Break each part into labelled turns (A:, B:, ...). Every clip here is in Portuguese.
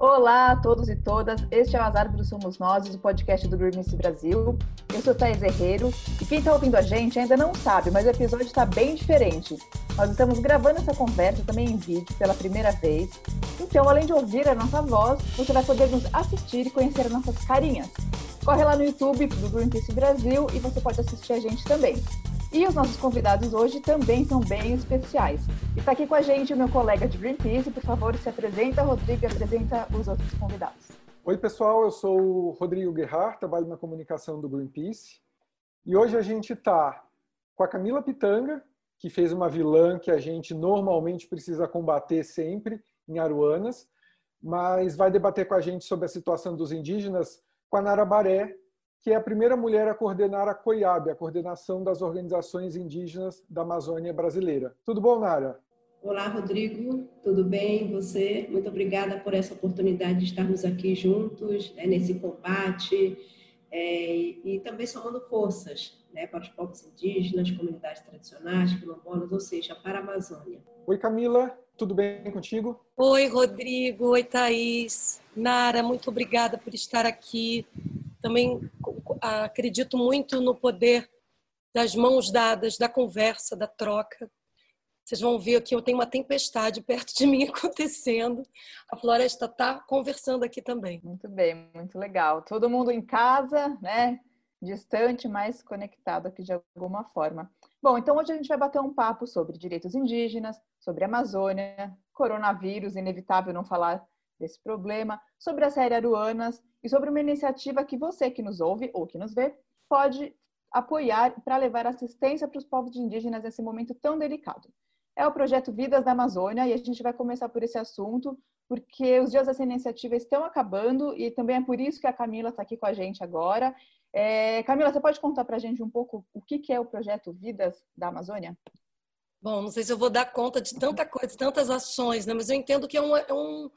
A: Olá a todos e todas, este é o As Árvores Somos Nós, o podcast do Greenpeace Brasil. Eu sou Thais Herreiro e quem está ouvindo a gente ainda não sabe, mas o episódio está bem diferente. Nós estamos gravando essa conversa também em vídeo pela primeira vez. Então, além de ouvir a nossa voz, você vai poder nos assistir e conhecer as nossas carinhas. Corre lá no YouTube do Greenpeace Brasil e você pode assistir a gente também. E os nossos convidados hoje também são bem especiais. Está aqui com a gente o meu colega de Greenpeace. Por favor, se apresenta, Rodrigo, apresenta os outros convidados.
B: Oi, pessoal. Eu sou o Rodrigo Guerrar, trabalho na comunicação do Greenpeace. E hoje a gente está com a Camila Pitanga, que fez uma vilã que a gente normalmente precisa combater sempre em Aruanas, mas vai debater com a gente sobre a situação dos indígenas com a Nara Baré, que é a primeira mulher a coordenar a COIAB, a coordenação das organizações indígenas da Amazônia brasileira. Tudo bom, Nara?
C: Olá, Rodrigo. Tudo bem? Você? Muito obrigada por essa oportunidade de estarmos aqui juntos né, nesse combate é, e também somando forças né, para os povos indígenas, comunidades tradicionais, quilombolas, ou seja, para a Amazônia.
B: Oi, Camila. Tudo bem contigo?
D: Oi, Rodrigo. Oi, Thaís. Nara, muito obrigada por estar aqui. Também acredito muito no poder das mãos dadas, da conversa, da troca. Vocês vão ver que eu tenho uma tempestade perto de mim acontecendo. A floresta está conversando aqui também.
A: Muito bem, muito legal. Todo mundo em casa, né? Distante, mas conectado aqui de alguma forma. Bom, então hoje a gente vai bater um papo sobre direitos indígenas, sobre Amazônia, coronavírus, inevitável não falar desse problema, sobre a série Aruanas e sobre uma iniciativa que você que nos ouve ou que nos vê pode apoiar para levar assistência para os povos indígenas nesse momento tão delicado. É o projeto Vidas da Amazônia e a gente vai começar por esse assunto, porque os dias dessa iniciativa estão acabando e também é por isso que a Camila está aqui com a gente agora. É, Camila, você pode contar para a gente um pouco o que, que é o projeto Vidas da Amazônia?
D: Bom, não sei se eu vou dar conta de tanta coisa, tantas ações, né? mas eu entendo que é um, é um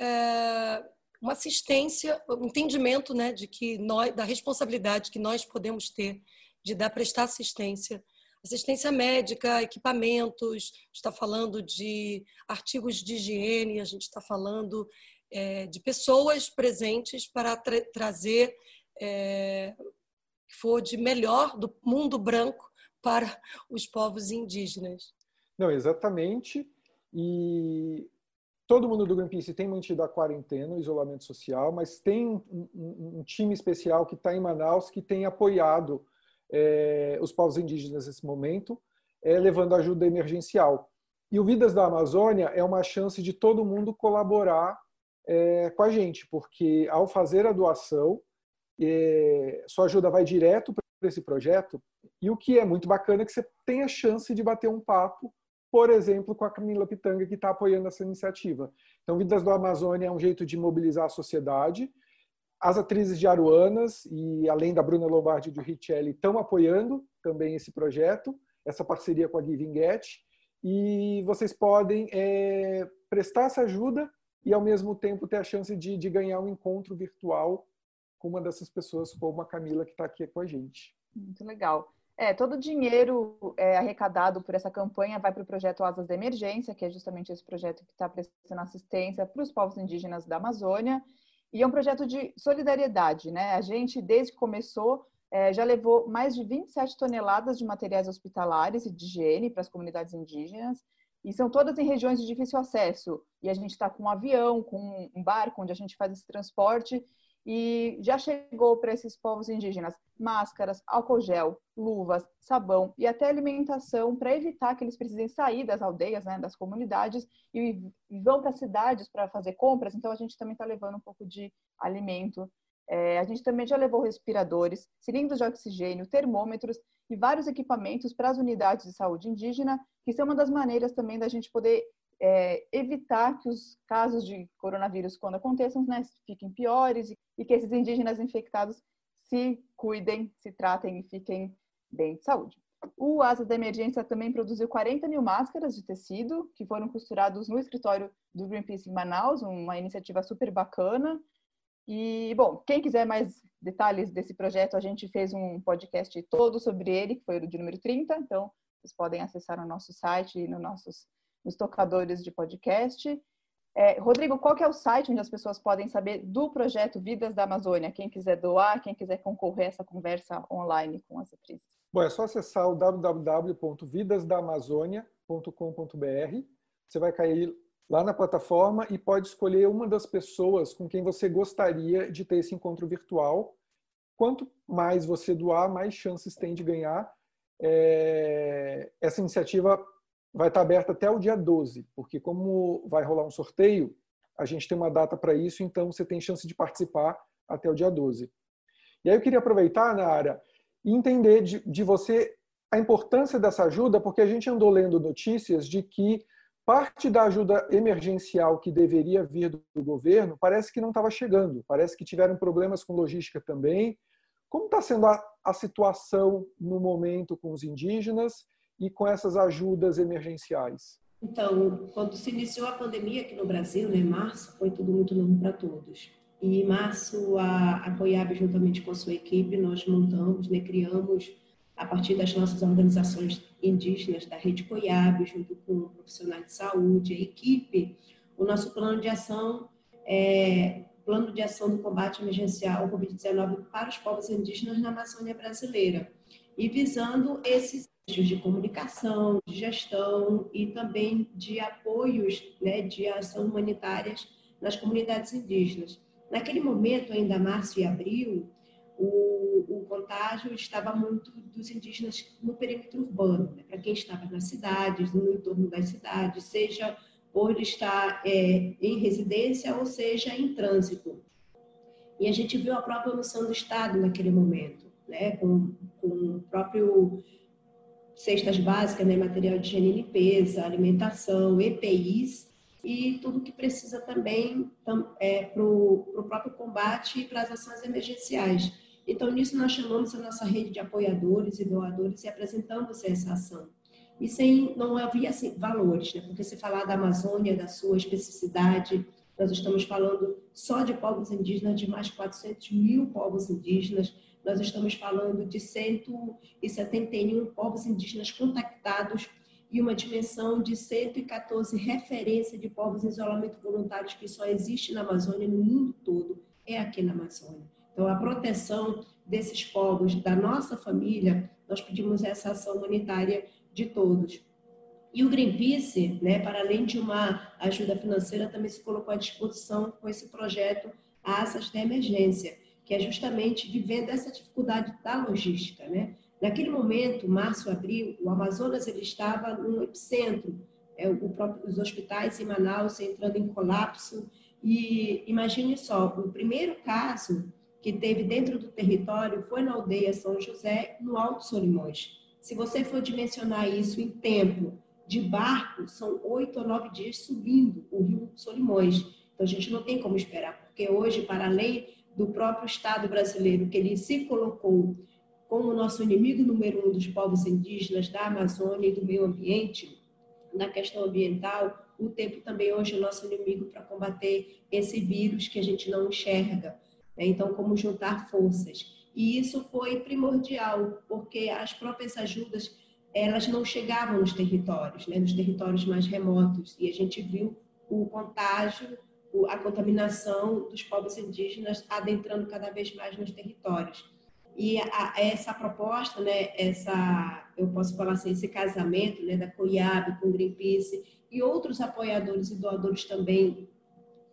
D: é, uma assistência, um entendimento né, de que nós, da responsabilidade que nós podemos ter de dar prestar assistência, assistência médica, equipamentos, está falando de artigos de higiene, a gente está falando é, de pessoas presentes para tra trazer é, que for de melhor do mundo branco para os povos indígenas.
B: Não, exatamente. E todo mundo do Greenpeace tem mantido a quarentena, o isolamento social, mas tem um, um, um time especial que está em Manaus que tem apoiado é, os povos indígenas nesse momento, é, levando ajuda emergencial. E o Vidas da Amazônia é uma chance de todo mundo colaborar é, com a gente, porque ao fazer a doação, é, sua ajuda vai direto para esse projeto. E o que é muito bacana é que você tem a chance de bater um papo por exemplo, com a Camila Pitanga, que está apoiando essa iniciativa. Então, Vidas do Amazônia é um jeito de mobilizar a sociedade. As atrizes de Aruanas e além da Bruna Lombardi e do Richelli estão apoiando também esse projeto, essa parceria com a Giving Get. E vocês podem é, prestar essa ajuda e, ao mesmo tempo, ter a chance de, de ganhar um encontro virtual com uma dessas pessoas, como a Camila, que está aqui com a gente.
A: Muito legal. É, todo o dinheiro é, arrecadado por essa campanha vai para o projeto Asas da Emergência, que é justamente esse projeto que está prestando assistência para os povos indígenas da Amazônia. E é um projeto de solidariedade, né? A gente, desde que começou, é, já levou mais de 27 toneladas de materiais hospitalares e de higiene para as comunidades indígenas. E são todas em regiões de difícil acesso. E a gente está com um avião, com um barco, onde a gente faz esse transporte e já chegou para esses povos indígenas máscaras, álcool gel, luvas, sabão e até alimentação para evitar que eles precisem sair das aldeias, né, das comunidades e vão para cidades para fazer compras. Então a gente também está levando um pouco de alimento. É, a gente também já levou respiradores, cilindros de oxigênio, termômetros e vários equipamentos para as unidades de saúde indígena, que são uma das maneiras também da gente poder é, evitar que os casos de coronavírus, quando aconteçam, né, fiquem piores e, que esses indígenas infectados se cuidem, se tratem e fiquem bem de saúde. O Asas da Emergência também produziu 40 mil máscaras de tecido que foram costurados no escritório do Greenpeace em Manaus, uma iniciativa super bacana. E, bom, quem quiser mais detalhes desse projeto, a gente fez um podcast todo sobre ele, que foi o de número 30, então vocês podem acessar no nosso site e no nossos, nos tocadores de podcast. É, Rodrigo, qual que é o site onde as pessoas podem saber do projeto Vidas da Amazônia? Quem quiser doar, quem quiser concorrer a essa conversa online com as atrizes.
B: Bom, é só acessar o www.vidasdaamazônia.com.br. Você vai cair lá na plataforma e pode escolher uma das pessoas com quem você gostaria de ter esse encontro virtual. Quanto mais você doar, mais chances tem de ganhar. É... Essa iniciativa vai estar aberta até o dia 12, porque como vai rolar um sorteio, a gente tem uma data para isso, então você tem chance de participar até o dia 12. E aí eu queria aproveitar, Nara, e entender de, de você a importância dessa ajuda, porque a gente andou lendo notícias de que parte da ajuda emergencial que deveria vir do, governo parece que não estava chegando, parece que tiveram problemas com logística também. Como está sendo a, a situação no momento com os indígenas e com essas ajudas emergenciais?
C: Então, quando se iniciou a pandemia aqui no Brasil, né, março, foi tudo muito novo para todos. E em março, a, a COIAB, juntamente com a sua equipe, nós montamos, né, criamos, a partir das nossas organizações indígenas, da Rede COIAB, junto com profissionais de saúde, a equipe, o nosso plano de ação, é, plano de ação do combate emergencial ao Covid-19 para os povos indígenas na Amazônia brasileira. E visando esses de comunicação, de gestão e também de apoios né, de ação humanitárias nas comunidades indígenas. Naquele momento, ainda março e abril, o, o contágio estava muito dos indígenas no perímetro urbano, né, para quem estava nas cidades, no entorno das cidades, seja por estar é, em residência ou seja em trânsito. E a gente viu a própria noção do Estado naquele momento, né, com, com o próprio cestas básicas, né, material de higiene e limpeza, alimentação, EPIs e tudo que precisa também é, para o próprio combate e para as ações emergenciais. Então, nisso nós chamamos a nossa rede de apoiadores e doadores e apresentamos essa ação. E sem, não havia assim, valores, né? porque se falar da Amazônia, da sua especificidade, nós estamos falando só de povos indígenas, de mais de 400 mil povos indígenas, nós estamos falando de 171 povos indígenas contactados e uma dimensão de 114 referência de povos em isolamento voluntários que só existe na Amazônia, no mundo todo, é aqui na Amazônia. Então, a proteção desses povos, da nossa família, nós pedimos essa ação humanitária de todos. E o Greenpeace, né, para além de uma ajuda financeira, também se colocou à disposição com esse projeto Asas da Emergência, que é justamente vivendo essa dificuldade da logística, né? Naquele momento, março, abril, o Amazonas ele estava no epicentro, é, o próprio, os hospitais em Manaus entrando em colapso e imagine só, o primeiro caso que teve dentro do território foi na aldeia São José, no Alto Solimões. Se você for dimensionar isso em tempo de barco, são oito ou nove dias subindo o rio Solimões. Então a gente não tem como esperar, porque hoje, para além do próprio Estado brasileiro, que ele se colocou como nosso inimigo número um dos povos indígenas da Amazônia e do meio ambiente, na questão ambiental, o tempo também hoje é nosso inimigo para combater esse vírus que a gente não enxerga. Né? Então, como juntar forças. E isso foi primordial, porque as próprias ajudas elas não chegavam nos territórios, né? nos territórios mais remotos. E a gente viu o contágio a contaminação dos povos indígenas adentrando cada vez mais nos territórios. E a, essa proposta, né, essa, eu posso falar assim, esse casamento né, da COIAB com o Greenpeace e outros apoiadores e doadores também,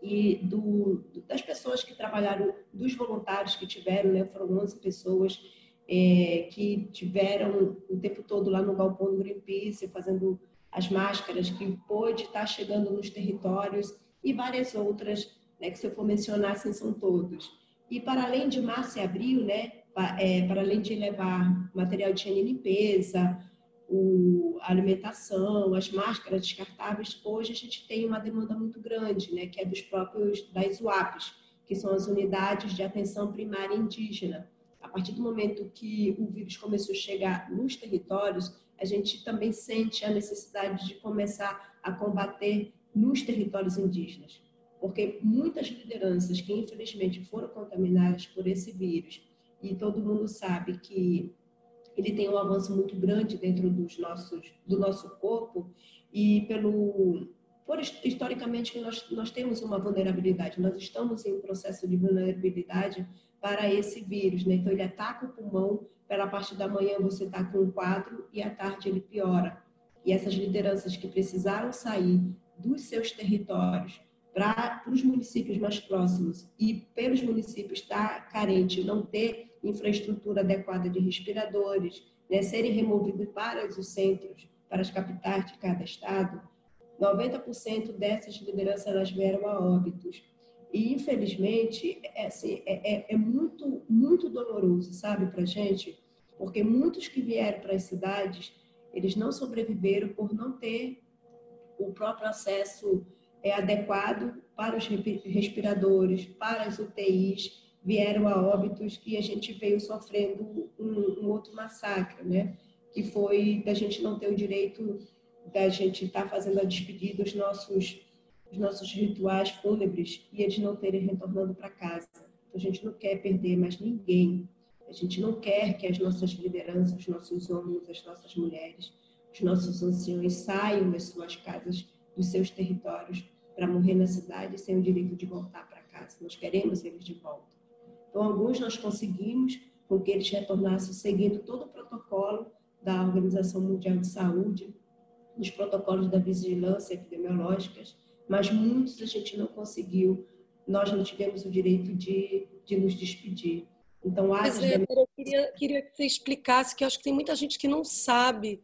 C: e do, das pessoas que trabalharam, dos voluntários que tiveram, né, foram 11 pessoas é, que tiveram o tempo todo lá no galpão do Greenpeace, fazendo as máscaras, que pôde estar chegando nos territórios e várias outras, né, que se eu for mencionar, assim, são todos. E para além de março e abril, né, é, para além de levar material de higiene e limpeza, o, a alimentação, as máscaras descartáveis, hoje a gente tem uma demanda muito grande, né, que é dos próprios das UAPs, que são as unidades de atenção primária indígena. A partir do momento que o vírus começou a chegar nos territórios, a gente também sente a necessidade de começar a combater nos territórios indígenas, porque muitas lideranças que infelizmente foram contaminadas por esse vírus, e todo mundo sabe que ele tem um avanço muito grande dentro dos nossos, do nosso corpo, e pelo por historicamente nós, nós temos uma vulnerabilidade, nós estamos em processo de vulnerabilidade para esse vírus, né? Então ele ataca o pulmão, pela parte da manhã você está com um quadro e à tarde ele piora. E essas lideranças que precisaram sair dos seus territórios para os municípios mais próximos e pelos municípios estar tá carente, não ter infraestrutura adequada de respiradores, né, serem removidos para os centros, para as capitais de cada estado, 90% dessas lideranças elas vieram a óbitos. E, infelizmente, é, assim, é, é, é muito, muito doloroso, sabe, para a gente, porque muitos que vieram para as cidades, eles não sobreviveram por não ter o próprio acesso é, adequado para os respiradores, para as UTIs, vieram a óbitos e a gente veio sofrendo um, um outro massacre, né? Que foi da gente não ter o direito da gente estar tá fazendo a despedida dos nossos, dos nossos rituais fúnebres e eles não terem retornando para casa. Então, a gente não quer perder mais ninguém. A gente não quer que as nossas lideranças, os nossos homens, as nossas mulheres, os nossos anciões saiam das suas casas, dos seus territórios, para morrer na cidade sem o direito de voltar para casa. Nós queremos eles de volta. Então, alguns nós conseguimos com que eles retornassem seguindo todo o protocolo da Organização Mundial de Saúde, nos protocolos da vigilância epidemiológicas, mas muitos a gente não conseguiu, nós não tivemos o direito de, de nos despedir.
D: Então, mas, é, eu queria, queria que você explicasse, que acho que tem muita gente que não sabe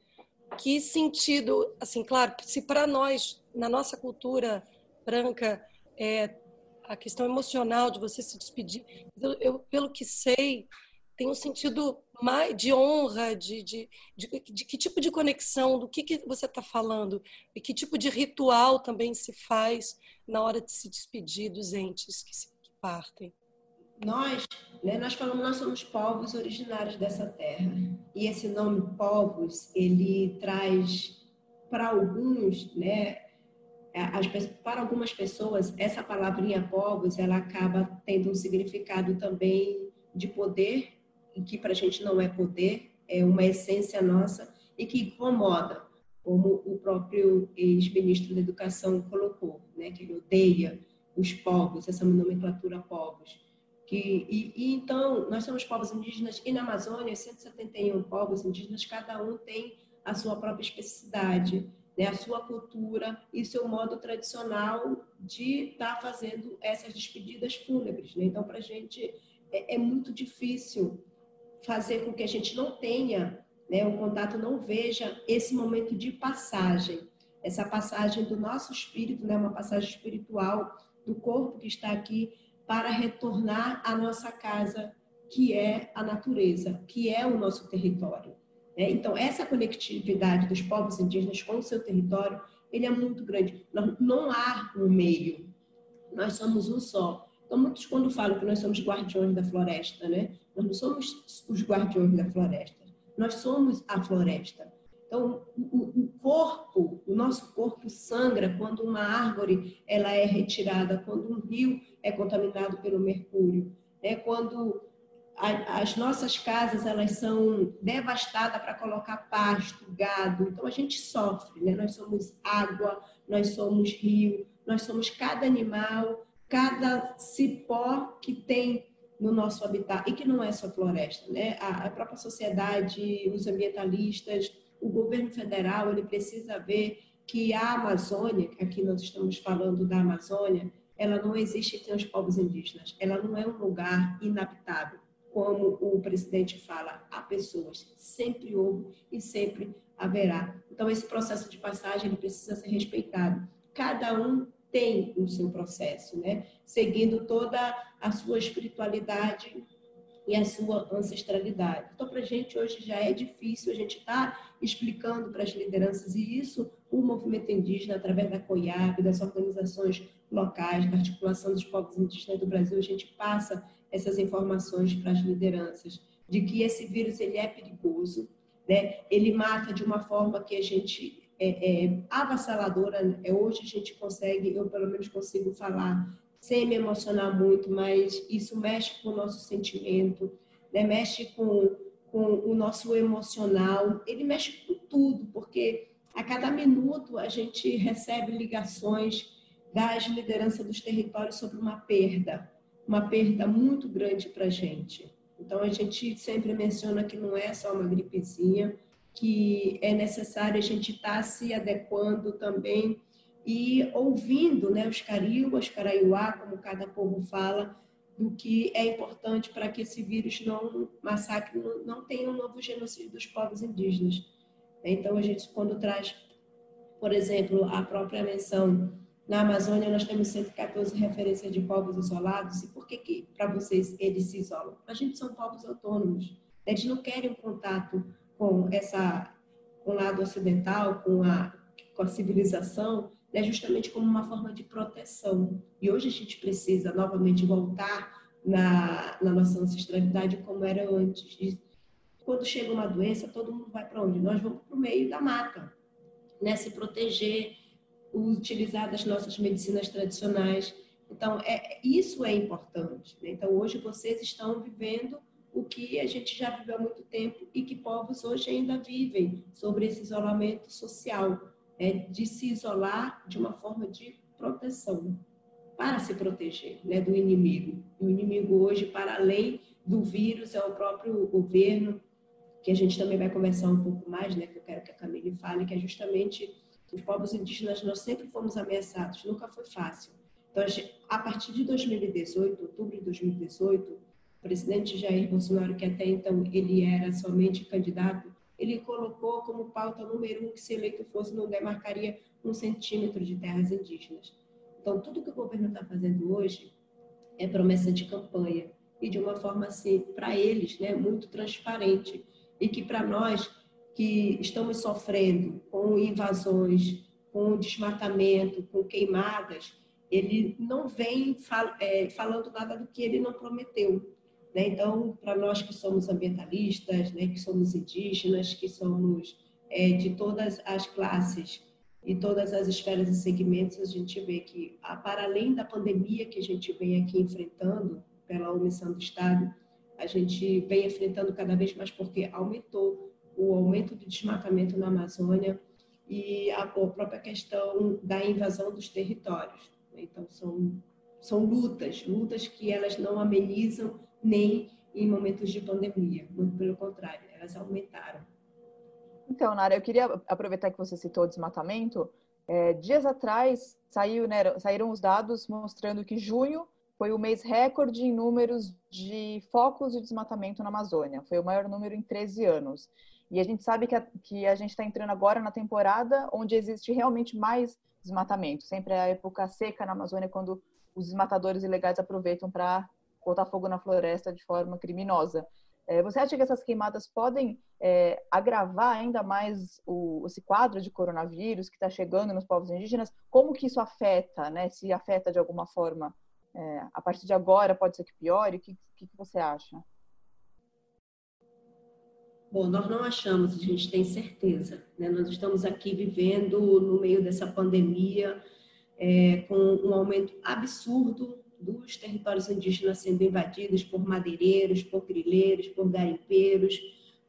D: que sentido, assim, claro, se para nós, na nossa cultura branca, é, a questão emocional de você se despedir, eu, eu pelo que sei, tem um sentido mais de honra, de, de, de, de que tipo de conexão, do que, que você está falando, e que tipo de ritual também se faz na hora de se despedir dos entes que, se, que partem.
C: Nós, né, nós falamos, nós somos povos originários dessa terra. E esse nome povos, ele traz para alguns, né, as, para algumas pessoas, essa palavrinha povos, ela acaba tendo um significado também de poder que para a gente não é poder, é uma essência nossa e que incomoda, como o próprio ex-ministro da Educação colocou, né, que ele odeia os povos, essa nomenclatura povos. Que, e, e, então, nós somos povos indígenas e na Amazônia, 171 povos indígenas, cada um tem a sua própria especificidade, né, a sua cultura e seu modo tradicional de estar tá fazendo essas despedidas fúnebres. Né? Então, para a gente é, é muito difícil fazer com que a gente não tenha, né, o contato não veja esse momento de passagem, essa passagem do nosso espírito, né, uma passagem espiritual do corpo que está aqui para retornar à nossa casa, que é a natureza, que é o nosso território. Né? Então, essa conectividade dos povos indígenas com o seu território, ele é muito grande. Não, não há um meio, nós somos um só. Então, muitos quando falam que nós somos guardiões da floresta, né? Nós não somos os guardiões da floresta, nós somos a floresta. Então, o, corpo, o nosso corpo sangra quando uma árvore ela é retirada, quando um rio é contaminado pelo mercúrio, né? quando a, as nossas casas elas são devastadas para colocar pasto, gado. Então, a gente sofre. Né? Nós somos água, nós somos rio, nós somos cada animal, cada cipó que tem no nosso habitat e que não é só floresta, né? A, a própria sociedade, os ambientalistas, o governo federal, ele precisa ver que a Amazônia, aqui nós estamos falando da Amazônia, ela não existe sem os povos indígenas. Ela não é um lugar inabitável, como o presidente fala. Há pessoas, sempre houve e sempre haverá. Então esse processo de passagem ele precisa ser respeitado. Cada um tem o seu processo, né? Seguindo toda a sua espiritualidade e a sua ancestralidade. Então, para a gente hoje já é difícil a gente estar tá explicando para as lideranças, e isso o movimento indígena, através da COIAB, das organizações locais, da articulação dos povos indígenas do Brasil, a gente passa essas informações para as lideranças, de que esse vírus ele é perigoso, né? ele mata de uma forma que a gente é, é avassaladora. É, hoje a gente consegue, eu pelo menos consigo falar sem me emocionar muito, mas isso mexe com o nosso sentimento, né? mexe com, com o nosso emocional, ele mexe com tudo, porque a cada minuto a gente recebe ligações das lideranças dos territórios sobre uma perda, uma perda muito grande para a gente. Então a gente sempre menciona que não é só uma gripezinha, que é necessário a gente estar tá se adequando também e ouvindo né, os cariu, os caraiuá, como cada povo fala, do que é importante para que esse vírus não massacre, não, não tenha um novo genocídio dos povos indígenas. Então, a gente, quando traz, por exemplo, a própria menção na Amazônia, nós temos 114 referências de povos isolados. E por que, que para vocês, eles se isolam? A gente são povos autônomos. Eles não querem um contato com essa com o lado ocidental, com a, com a civilização, né, justamente como uma forma de proteção. E hoje a gente precisa novamente voltar na, na nossa ancestralidade como era antes. E quando chega uma doença, todo mundo vai para onde? Nós vamos para o meio da mata, né, se proteger, utilizar das nossas medicinas tradicionais. Então, é, isso é importante. Né? Então, hoje vocês estão vivendo o que a gente já viveu há muito tempo e que povos hoje ainda vivem sobre esse isolamento social é, de se isolar de uma forma de proteção, para se proteger né, do inimigo. O inimigo hoje, para além do vírus, é o próprio governo, que a gente também vai conversar um pouco mais, né, que eu quero que a Camille fale, que é justamente os povos indígenas, nós sempre fomos ameaçados, nunca foi fácil. Então, a partir de 2018, outubro de 2018, o presidente Jair Bolsonaro, que até então ele era somente candidato ele colocou como pauta número um que se eleito fosse não demarcaria um centímetro de terras indígenas. Então, tudo que o governo está fazendo hoje é promessa de campanha e de uma forma assim, para eles, né, muito transparente e que para nós que estamos sofrendo com invasões, com desmatamento, com queimadas, ele não vem fal é, falando nada do que ele não prometeu. Né? Então, para nós que somos ambientalistas, né, que somos indígenas, que somos é, de todas as classes e todas as esferas e segmentos, a gente vê que, para além da pandemia que a gente vem aqui enfrentando, pela omissão do Estado, a gente vem enfrentando cada vez mais porque aumentou o aumento do desmatamento na Amazônia e a própria questão da invasão dos territórios. Então, são, são lutas, lutas que elas não amenizam nem em momentos de pandemia, muito pelo contrário, elas aumentaram.
A: Então, Nara, eu queria aproveitar que você citou o desmatamento. É, dias atrás saiu, né, saíram os dados mostrando que junho foi o mês recorde em números de focos de desmatamento na Amazônia. Foi o maior número em 13 anos. E a gente sabe que a, que a gente está entrando agora na temporada onde existe realmente mais desmatamento. Sempre é a época seca na Amazônia, quando os desmatadores ilegais aproveitam para botar fogo na floresta de forma criminosa. É, você acha que essas queimadas podem é, agravar ainda mais o, esse quadro de coronavírus que está chegando nos povos indígenas? Como que isso afeta, né? Se afeta de alguma forma é, a partir de agora, pode ser que piore? O que, que, que você acha?
C: Bom, nós não achamos, a gente tem certeza. Né? Nós estamos aqui vivendo no meio dessa pandemia é, com um aumento absurdo dos territórios indígenas sendo invadidos por madeireiros, por grileiros, por garimpeiros,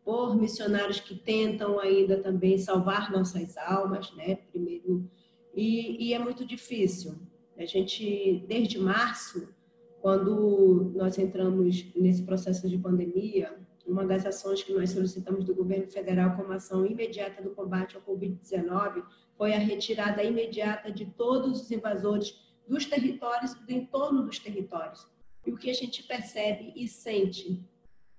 C: por missionários que tentam ainda também salvar nossas almas, né? Primeiro, e, e é muito difícil. A gente, desde março, quando nós entramos nesse processo de pandemia, uma das ações que nós solicitamos do governo federal como ação imediata do combate ao Covid-19 foi a retirada imediata de todos os invasores dos territórios e do entorno dos territórios. E o que a gente percebe e sente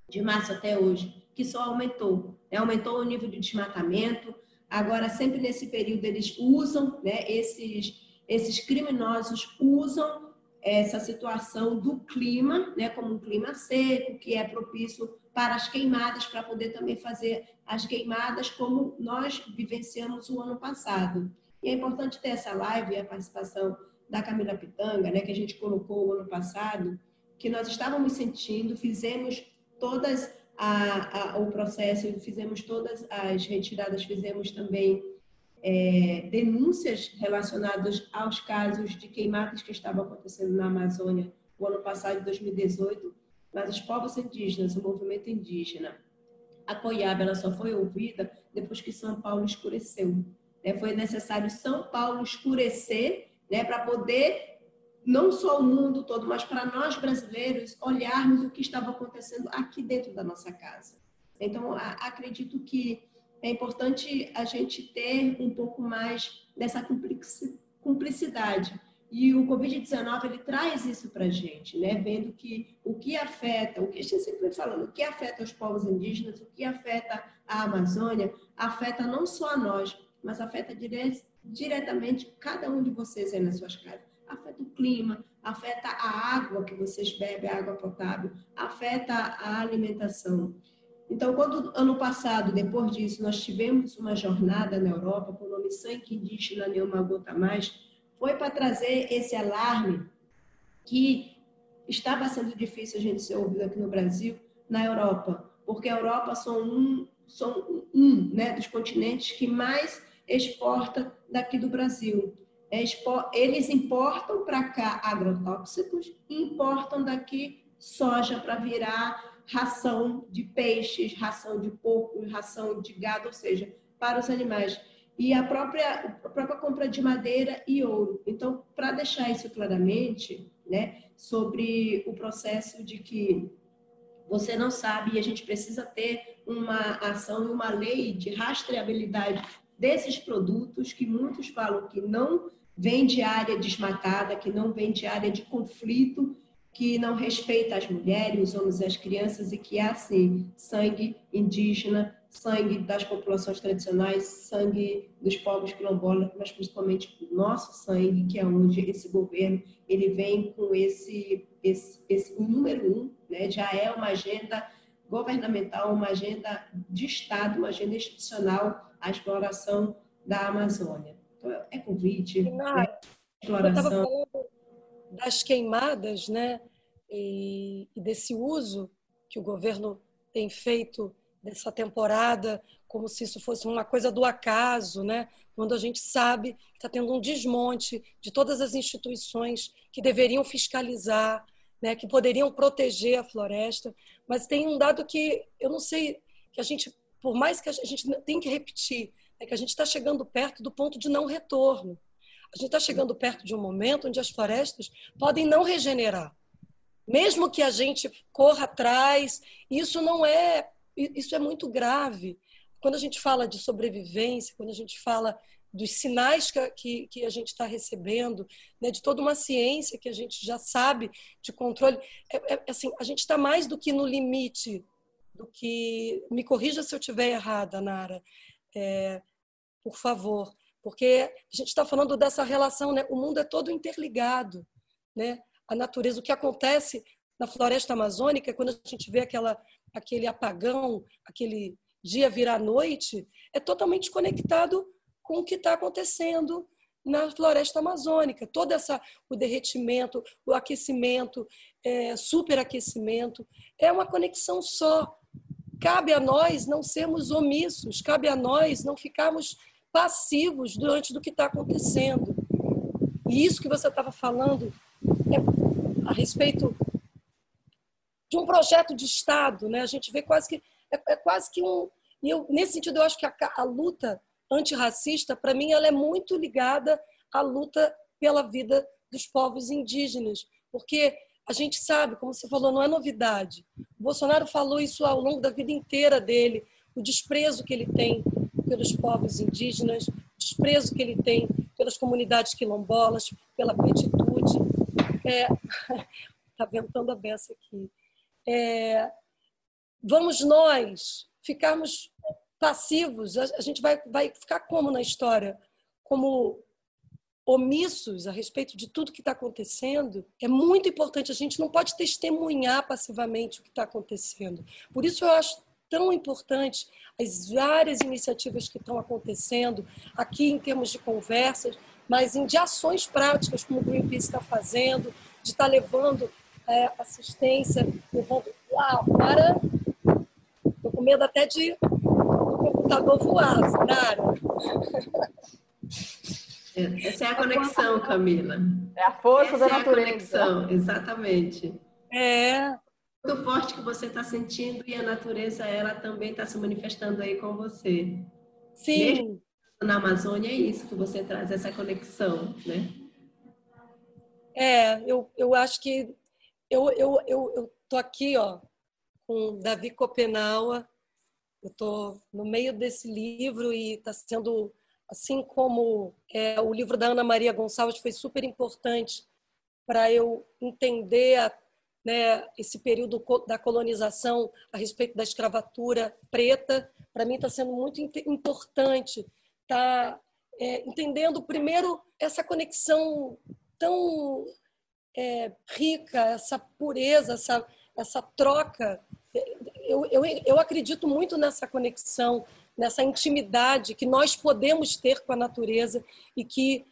C: de março até hoje, que só aumentou. Né? Aumentou o nível de desmatamento. Agora, sempre nesse período, eles usam, né, esses, esses criminosos usam essa situação do clima, né, como um clima seco, que é propício para as queimadas, para poder também fazer as queimadas como nós vivenciamos o ano passado. E é importante ter essa live e a participação da Camila Pitanga, né, que a gente colocou o ano passado, que nós estávamos sentindo, fizemos todas a, a, o processo, fizemos todas as retiradas, fizemos também é, denúncias relacionadas aos casos de queimadas que estavam acontecendo na Amazônia o ano passado, em 2018, mas os povos indígenas, o movimento indígena, a Coiaba, ela só foi ouvida depois que São Paulo escureceu. Né? Foi necessário São Paulo escurecer né, para poder, não só o mundo todo, mas para nós brasileiros, olharmos o que estava acontecendo aqui dentro da nossa casa. Então, acredito que é importante a gente ter um pouco mais dessa cumplicidade. E o Covid-19 ele traz isso para a gente, né? Vendo que o que afeta, o que a gente sempre falando, o que afeta os povos indígenas, o que afeta a Amazônia, afeta não só a nós, mas afeta dire diretamente cada um de vocês aí nas suas casas. Afeta o clima, afeta a água que vocês bebem, a água potável, afeta a alimentação. Então, quando ano passado, depois disso, nós tivemos uma jornada na Europa com o nome Sangue Indígena Nenhuma Gota Mais, foi para trazer esse alarme que estava sendo difícil a gente ser ouvido aqui no Brasil, na Europa, porque a Europa são um, são um né, dos continentes que mais exporta daqui do Brasil. É, eles importam para cá agrotóxicos e importam daqui soja para virar ração de peixes, ração de porco, ração de gado, ou seja, para os animais. E a própria, a própria compra de madeira e ouro. Então, para deixar isso claramente, né, sobre o processo de que você não sabe e a gente precisa ter uma ação e uma lei de rastreabilidade desses produtos que muitos falam que não vem de área desmatada, que não vem de área de conflito, que não respeita as mulheres, os homens e as crianças e que é assim, sangue indígena, sangue das populações tradicionais, sangue dos povos quilombolas, mas principalmente o nosso sangue, que é onde esse governo ele vem com esse, esse, esse número um, né, já é uma agenda governamental, uma agenda de Estado, uma agenda institucional, a exploração da Amazônia. Então, é convite,
D: né, exploração das queimadas, né, e, desse uso que o governo tem feito dessa temporada, como se isso fosse uma coisa do acaso, né? quando a gente sabe que está tendo um desmonte de todas as instituições que deveriam fiscalizar, né? que poderiam proteger a floresta. Mas tem um dado que eu não sei, que a gente, por mais que a gente tem que repetir, é que a gente está chegando perto do ponto de não retorno a gente está chegando perto de um momento onde as florestas podem não regenerar. Mesmo que a gente corra atrás, isso não é, isso é muito grave. Quando a gente fala de sobrevivência, quando a gente fala dos sinais que, que, que a gente está recebendo, né, de toda uma ciência que a gente já sabe de controle, é, é assim, a gente está mais do que no limite do que. Me corrija se eu estiver errada, Nara. É, por favor porque a gente está falando dessa relação, né? O mundo é todo interligado, né? A natureza, o que acontece na floresta amazônica, quando a gente vê aquela, aquele apagão, aquele dia virar noite, é totalmente conectado com o que está acontecendo na floresta amazônica. Todo essa, o derretimento, o aquecimento, é, superaquecimento, é uma conexão só. Cabe a nós não sermos omissos, cabe a nós não ficarmos passivos diante do que está acontecendo. E isso que você estava falando é a respeito de um projeto de Estado, né? A gente vê quase que é, é quase que um e eu nesse sentido eu acho que a, a luta antirracista para mim ela é muito ligada à luta pela vida dos povos indígenas, porque a gente sabe, como você falou, não é novidade. O Bolsonaro falou isso ao longo da vida inteira dele, o desprezo que ele tem pelos povos indígenas, desprezo que ele tem pelas comunidades quilombolas, pela petitude. Está é, tá ventando a beça aqui. É, vamos nós ficarmos passivos? A, gente vai, vai ficar como na história? Como omissos a respeito de tudo que está acontecendo, é muito importante. A gente não pode testemunhar passivamente o que está acontecendo. Por isso eu acho tão importante as várias iniciativas que estão acontecendo aqui em termos de conversas, mas em de ações práticas, como o Greenpeace está fazendo, de estar tá levando é, assistência, levando lá para. Estou com medo até de computador voasse, Nara.
C: É, essa é a conexão, Camila.
A: É a força
C: Essa
A: da
C: é
A: natureza.
C: a conexão, exatamente.
D: É,
C: Muito forte que você está sentindo e a natureza, ela também está se manifestando aí com você.
D: sim.
C: Na Amazônia é isso que você traz, essa conexão, né?
D: É, eu, eu acho que eu, eu, eu, eu tô aqui, ó, com Davi Copenaua. Eu tô no meio desse livro e está sendo, assim como é, o livro da Ana Maria Gonçalves foi super importante para eu entender a, né, esse período da colonização a respeito da escravatura preta. Para mim está sendo muito importante estar entendendo primeiro essa conexão tão é, rica, essa pureza, essa, essa troca. Eu, eu, eu acredito muito nessa conexão, nessa intimidade que nós podemos ter com a natureza e que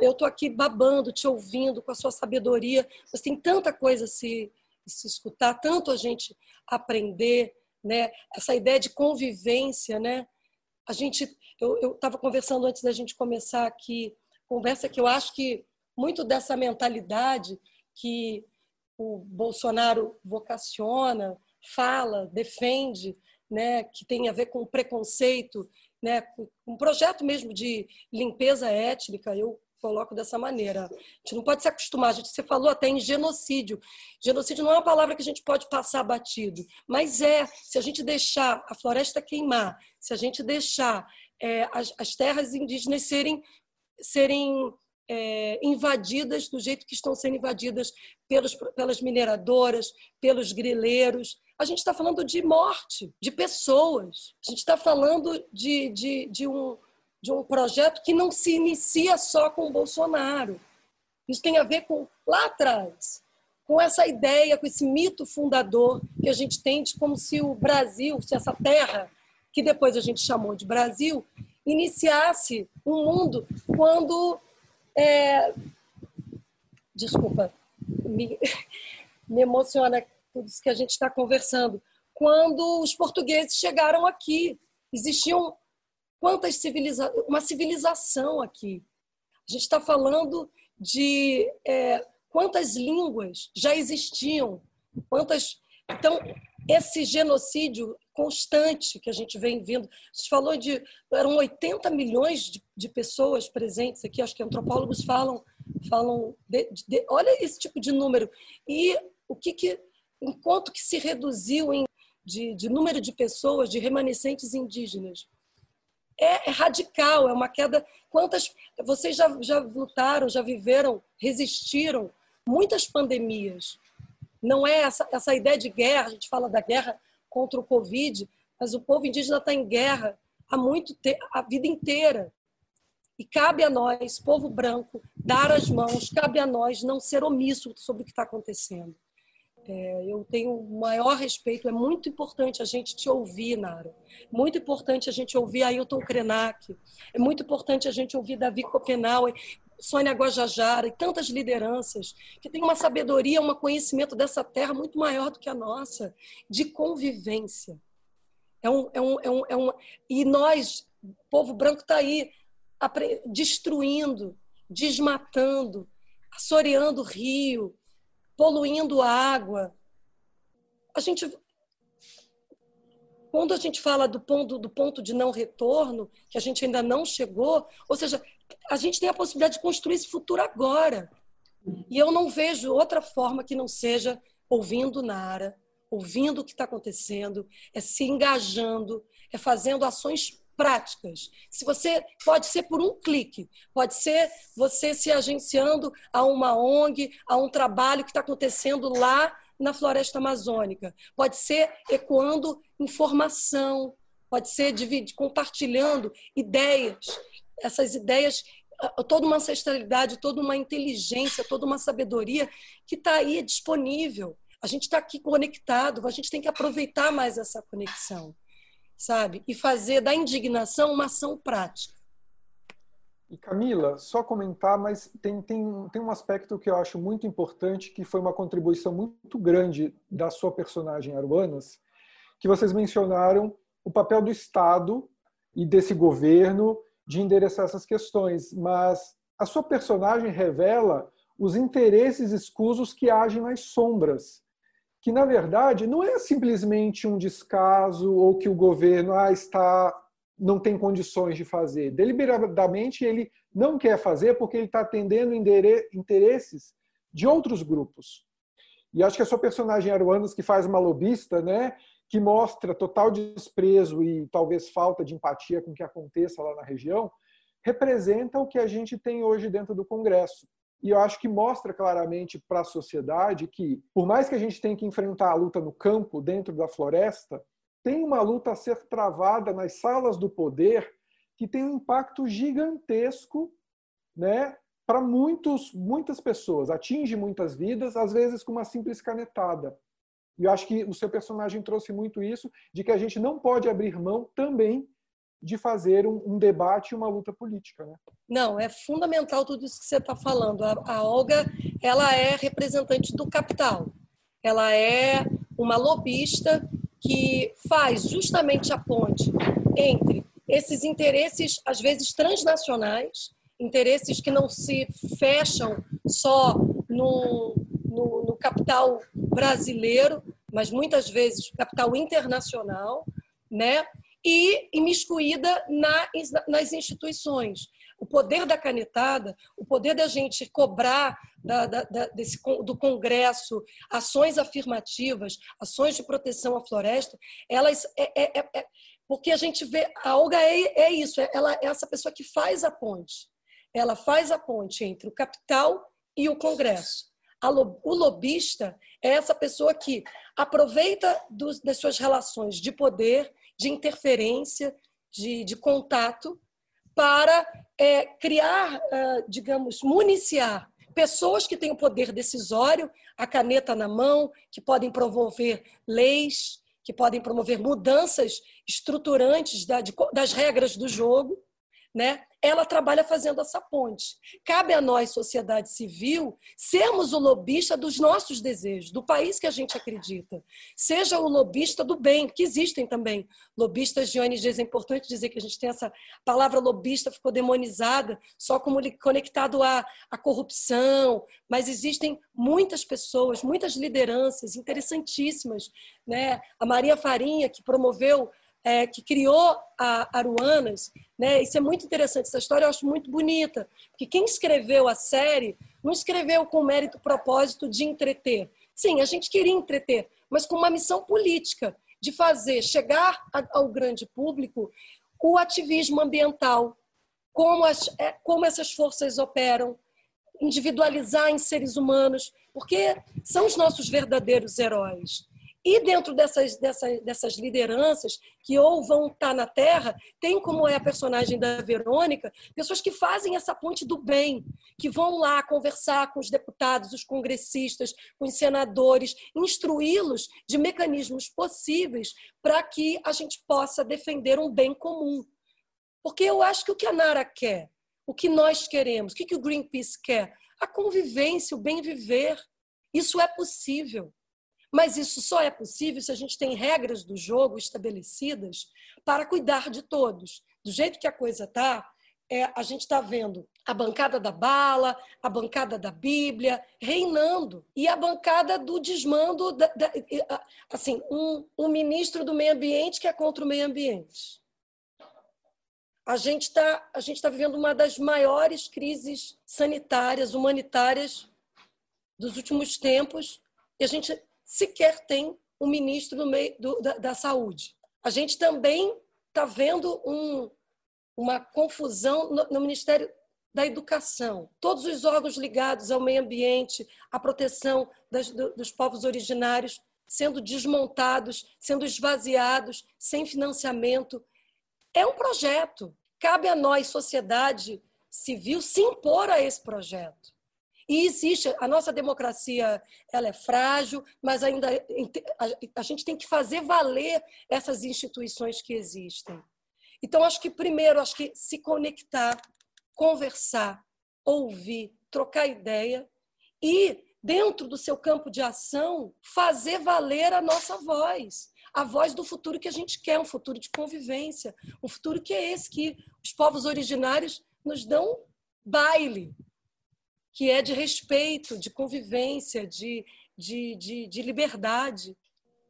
D: eu estou aqui babando, te ouvindo com a sua sabedoria. Você tem tanta coisa a se, se escutar, tanto a gente aprender, né? Essa ideia de convivência, né? A gente, eu estava conversando antes da gente começar aqui, conversa que eu acho que muito dessa mentalidade que o Bolsonaro vocaciona, fala, defende, né, que tem a ver com preconceito, né, um projeto mesmo de limpeza étnica, eu coloco dessa maneira. A gente não pode se acostumar, a gente, você falou até em genocídio. Genocídio não é uma palavra que a gente pode passar batido, mas é, se a gente deixar a floresta queimar, se a gente deixar é, as, as terras indígenas serem, serem é, invadidas do jeito que estão sendo invadidas pelos, pelas mineradoras, pelos grileiros. A gente está falando de morte, de pessoas. A gente está falando de, de, de, um, de um projeto que não se inicia só com o Bolsonaro. Isso tem a ver com lá atrás, com essa ideia, com esse mito fundador que a gente tem de como se o Brasil, se essa terra, que depois a gente chamou de Brasil, iniciasse um mundo quando é... Desculpa, me, me emociona tudo isso que a gente está conversando. Quando os portugueses chegaram aqui, existiam quantas civiliza uma civilização aqui. A gente está falando de é, quantas línguas já existiam, quantas. Então, esse genocídio constante que a gente vem vindo. Você falou de. Eram 80 milhões de, de pessoas presentes aqui, acho que antropólogos falam. falam de, de, olha esse tipo de número. E o que. que enquanto que se reduziu em, de, de número de pessoas, de remanescentes indígenas. É, é, radical, é uma queda. Quantas. Vocês já, já lutaram, já viveram, resistiram muitas pandemias. Não é essa, essa ideia de guerra, a gente fala da guerra contra o Covid, mas o povo indígena está em guerra há muito tempo, a vida inteira. E cabe a nós, povo branco, dar as mãos, cabe a nós não ser omisso sobre o que está acontecendo. É, eu tenho o maior respeito, é muito importante a gente te ouvir, Nara. Muito importante a gente ouvir Ailton Krenak. É muito importante a gente ouvir Davi Copenau, Sônia Guajajara e tantas lideranças que têm uma sabedoria, um conhecimento dessa terra muito maior do que a nossa, de convivência. É um, é um, é um, é um... E nós, o povo branco, está aí destruindo, desmatando, assoreando o rio, poluindo a água. A gente, quando a gente fala do ponto, do ponto de não retorno, que a gente ainda não chegou, ou seja, a gente tem a possibilidade de construir esse futuro agora. E eu não vejo outra forma que não seja ouvindo Nara, ouvindo o que está acontecendo, é se engajando, é fazendo ações práticas. Se você pode ser por um clique, pode ser você se agenciando a uma ONG, a um trabalho que está acontecendo lá na floresta amazônica, pode ser ecoando informação, pode ser dividir, compartilhando ideias. Essas ideias, toda uma ancestralidade, toda uma inteligência, toda uma sabedoria que está aí disponível. A gente está aqui conectado, a gente tem que aproveitar mais essa conexão sabe? E fazer da indignação uma ação prática.
B: E Camila, só comentar, mas tem, tem, tem um aspecto que eu acho muito importante, que foi uma contribuição muito grande da sua personagem Aruanas, que vocês mencionaram o papel do Estado e desse governo de endereçar essas questões, mas a sua personagem revela os interesses escusos que agem nas sombras, que na verdade não é simplesmente um descaso ou que o governo ah, está não tem condições de fazer. Deliberadamente ele não quer fazer porque ele está atendendo interesses de outros grupos. E acho que a sua personagem Aruanas, que faz uma lobista, né, que mostra total desprezo e talvez falta de empatia com o que aconteça lá na região, representa o que a gente tem hoje dentro do Congresso. E eu acho que mostra claramente para a sociedade que, por mais que a gente tenha que enfrentar a luta no campo, dentro da floresta, tem uma luta a ser travada nas salas do poder que tem um impacto gigantesco né, para muitas pessoas, atinge muitas vidas, às vezes com uma simples canetada. E eu acho que o seu personagem trouxe muito isso, de que a gente não pode abrir mão também de fazer um, um debate e uma luta política. Né?
D: Não, é fundamental tudo isso que você está falando. A, a Olga ela é representante do capital. Ela é uma lobista que faz justamente a ponte entre esses interesses, às vezes transnacionais, interesses que não se fecham só no, no, no capital brasileiro, mas muitas vezes capital internacional, né? E imiscuída na, nas instituições. O poder da canetada, o poder da gente cobrar da, da, da, desse, do Congresso ações afirmativas, ações de proteção à floresta, elas é, é, é, é porque a gente vê a Olga é, é isso, é, ela é essa pessoa que faz a ponte. Ela faz a ponte entre o capital e o Congresso. O lobista é essa pessoa que aproveita dos, das suas relações de poder de interferência, de, de contato, para é, criar, uh, digamos, municiar pessoas que têm o poder decisório, a caneta na mão, que podem promover leis, que podem promover mudanças estruturantes da, de, das regras do jogo, né? ela trabalha fazendo essa ponte. Cabe a nós, sociedade civil, sermos o lobista dos nossos desejos, do país que a gente acredita. Seja o lobista do bem, que existem também lobistas de ONGs. É importante dizer que a gente tem essa palavra lobista, ficou demonizada, só como conectado à, à corrupção, mas existem muitas pessoas, muitas lideranças interessantíssimas. Né? A Maria Farinha, que promoveu é, que criou a Aruanas, né? Isso é muito interessante, essa história eu acho muito bonita, porque quem escreveu a série não escreveu com mérito propósito de entreter. Sim, a gente queria entreter, mas com uma missão política de fazer chegar ao grande público o ativismo ambiental, como, as, é, como essas forças operam, individualizar em seres humanos, porque são os nossos verdadeiros heróis. E dentro dessas, dessas, dessas lideranças que ou vão estar na Terra, tem como é a personagem da Verônica, pessoas que fazem essa ponte do bem, que vão lá conversar com os deputados, os congressistas, com os senadores, instruí-los de mecanismos possíveis para que a gente possa defender um bem comum. Porque eu acho que o que a Nara quer, o que nós queremos, o que o Greenpeace quer, a convivência, o bem viver, isso é possível. Mas isso só é possível se a gente tem regras do jogo estabelecidas para cuidar de todos. Do jeito que a coisa está, é, a gente está vendo a bancada da bala, a bancada da Bíblia reinando e a bancada do desmando, da, da, assim, um, um ministro do meio ambiente que é contra o meio ambiente. A gente está a gente está vivendo uma das maiores crises sanitárias, humanitárias dos últimos tempos e a gente sequer tem um ministro meio do, da, da, saúde. A gente também está vendo um, uma confusão no, no Ministério da Educação. Todos os órgãos ligados ao meio ambiente, à proteção das, do, dos povos originários, sendo desmontados, sendo esvaziados, sem financiamento. É um projeto. Cabe a nós, sociedade civil, se impor a esse projeto. E existe, a nossa democracia ela é frágil, mas ainda a, gente tem que fazer valer essas instituições que existem. Então, acho que primeiro, acho que se conectar, conversar, ouvir, trocar ideia e, dentro do seu campo de ação, fazer valer a nossa voz. a voz do futuro que a gente quer, um futuro de convivência, um futuro que é esse que os povos originários nos dão baile, que é de respeito, de convivência, de, de, de, de liberdade.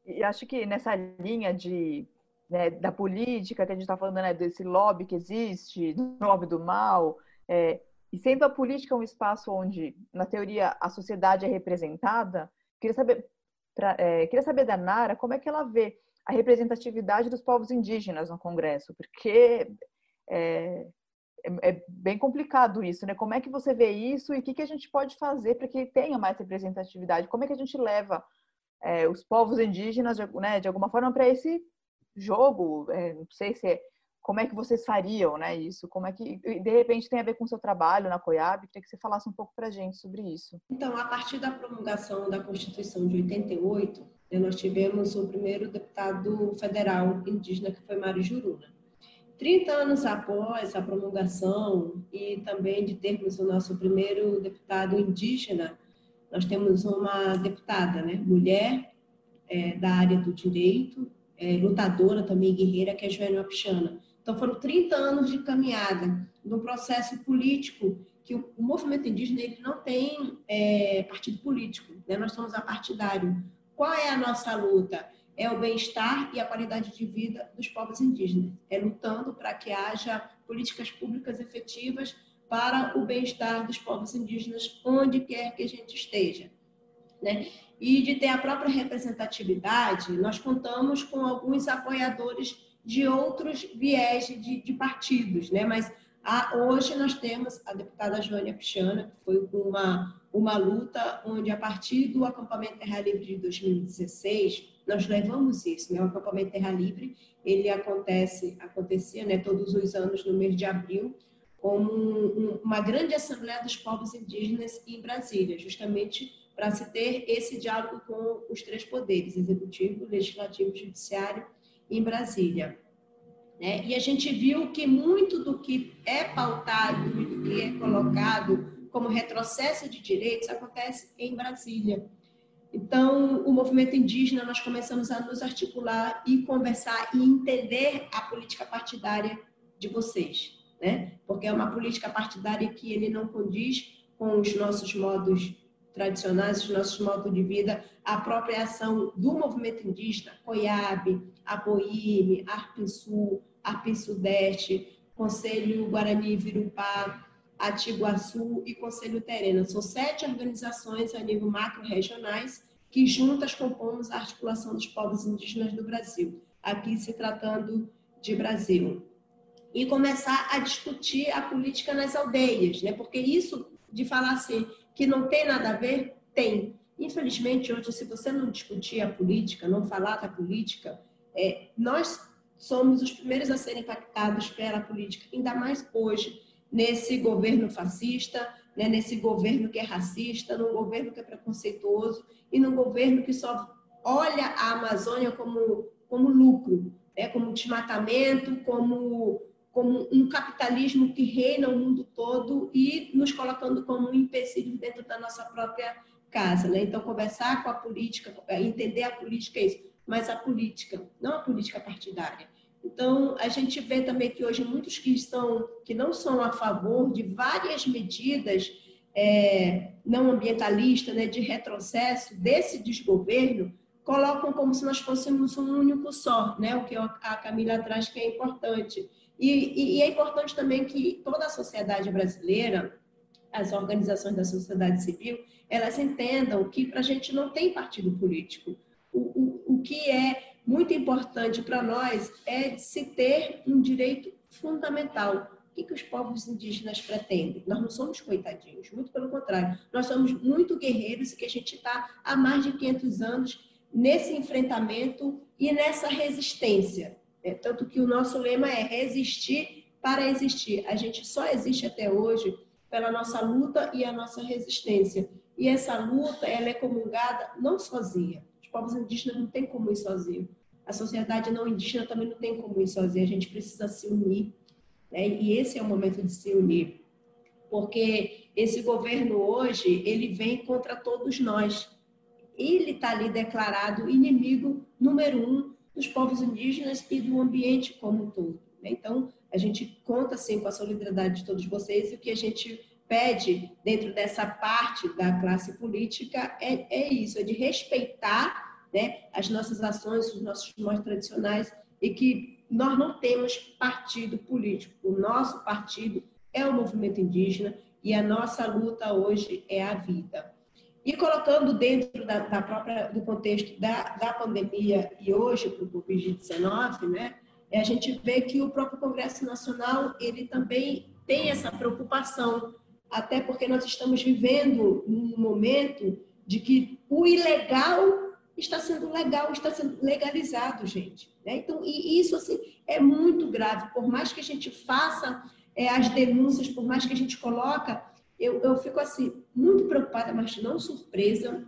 A: E acho que nessa linha de, né, da política que a gente está falando, né, desse lobby que existe, do lobby do mal, é, e sendo a política um espaço onde, na teoria, a sociedade é representada, queria saber, pra, é, queria saber da Nara como é que ela vê a representatividade dos povos indígenas no Congresso, porque é, é, é, bem complicado isso, né? Como é que você vê isso e o que, que a gente pode fazer para que tenha mais representatividade? Como é que a gente leva é, os povos indígenas, né, de alguma forma, para esse jogo? É, não sei se é, como é que vocês fariam, né? Isso, como é que de repente tem a ver com o seu trabalho na COIAB? Queria que você falasse um pouco para gente sobre isso.
C: Então, a partir da promulgação da Constituição de 88, né, nós tivemos o primeiro deputado federal indígena que foi Mário Juruna. 30 anos após a promulgação e também de termos o nosso primeiro deputado indígena, nós temos uma deputada, né, mulher é, da área do direito, é, lutadora também, guerreira, que é Joana Pichana. Então, foram 30 anos de caminhada no processo político que o, o movimento indígena ele não tem é, partido político, né? nós somos apartidário. Qual é a nossa luta? É o bem-estar e a qualidade de vida dos povos indígenas. É lutando para que haja políticas públicas efetivas para o bem-estar dos povos indígenas onde quer que a gente esteja. Né? E de ter a própria representatividade, nós contamos com alguns apoiadores de outros viés de, de partidos, né? mas a, hoje nós temos a deputada Joânia Pichana, que foi uma, uma luta onde, a partir do acampamento Terra Livre de 2016, nós levamos isso, né? O acampamento Terra Livre, ele acontece, acontecia, né, todos os anos no mês de abril, como um, uma grande assembleia dos povos indígenas em Brasília, justamente para se ter esse diálogo com os três poderes, executivo, legislativo e judiciário, em Brasília. Né? E a gente viu que muito do que é pautado, do que é colocado como retrocesso de direitos acontece em Brasília. Então, o movimento indígena, nós começamos a nos articular e conversar e entender a política partidária de vocês, né? Porque é uma política partidária que ele não condiz com os nossos modos tradicionais, os nossos modos de vida, a apropriação do movimento indígena, COIAB, APOIME, ARPINSUL, ARPIN Sudeste, Conselho Guarani Virupá, Atiguaçu e Conselho Terena. São sete organizações a nível macro-regionais que juntas compomos a articulação dos povos indígenas do Brasil, aqui se tratando de Brasil. E começar a discutir a política nas aldeias, né? porque isso de falar assim, que não tem nada a ver, tem. Infelizmente, hoje, se você não discutir a política, não falar da política, é, nós somos os primeiros a serem impactados pela política, ainda mais hoje, nesse governo fascista, né, nesse governo que é racista, num governo que é preconceituoso e num governo que só olha a Amazônia como, como lucro, né, como desmatamento, como, como um capitalismo que reina o mundo todo e nos colocando como um empecilho dentro da nossa própria casa. Né? Então, conversar com a política, entender a política é isso, mas a política, não a política partidária então, a gente vê também que hoje muitos que, estão, que não são a favor de várias medidas é, não ambientalistas, né, de retrocesso desse desgoverno, colocam como se nós fôssemos um único só, né, o que a Camila traz que é importante. E, e, é importante também que toda a sociedade brasileira, as organizações da sociedade civil, elas entendam que para a gente não tem partido político. O, o, o que é muito importante para nós é se ter um direito fundamental. O que, que os povos indígenas pretendem? Nós não somos coitadinhos, muito pelo contrário. Nós somos muito guerreiros e que a gente está há mais de 500 anos nesse enfrentamento e nessa resistência. É, tanto que o nosso lema é resistir para existir. A gente só existe até hoje pela nossa luta e a nossa resistência. E essa luta, ela é comungada não sozinha, povos indígenas não tem como ir sozinho. A sociedade não indígena também não tem como ir sozinha. A gente precisa se unir. Né? E esse é o momento de se unir. Porque esse governo hoje, ele vem contra todos nós. Ele está ali declarado inimigo número um dos povos indígenas e do ambiente como um todo. Né? Então, a gente conta, sim, com a solidariedade de todos vocês e o que a gente pede dentro dessa parte da classe política é, é isso, é de respeitar né, as nossas ações, os nossos modos tradicionais e que nós não temos partido político. O nosso partido é o movimento indígena e a nossa luta hoje é a vida. E colocando dentro da, da própria, do contexto da, da pandemia e hoje para o Covid-19, né, a gente vê que o próprio Congresso Nacional ele também tem essa preocupação até porque nós estamos vivendo um momento de que o ilegal está sendo legal, está sendo legalizado, gente. Né? Então, e isso assim é muito grave. Por mais que a gente faça é, as denúncias, por mais que a gente coloca, eu, eu fico assim muito preocupada, mas não surpresa,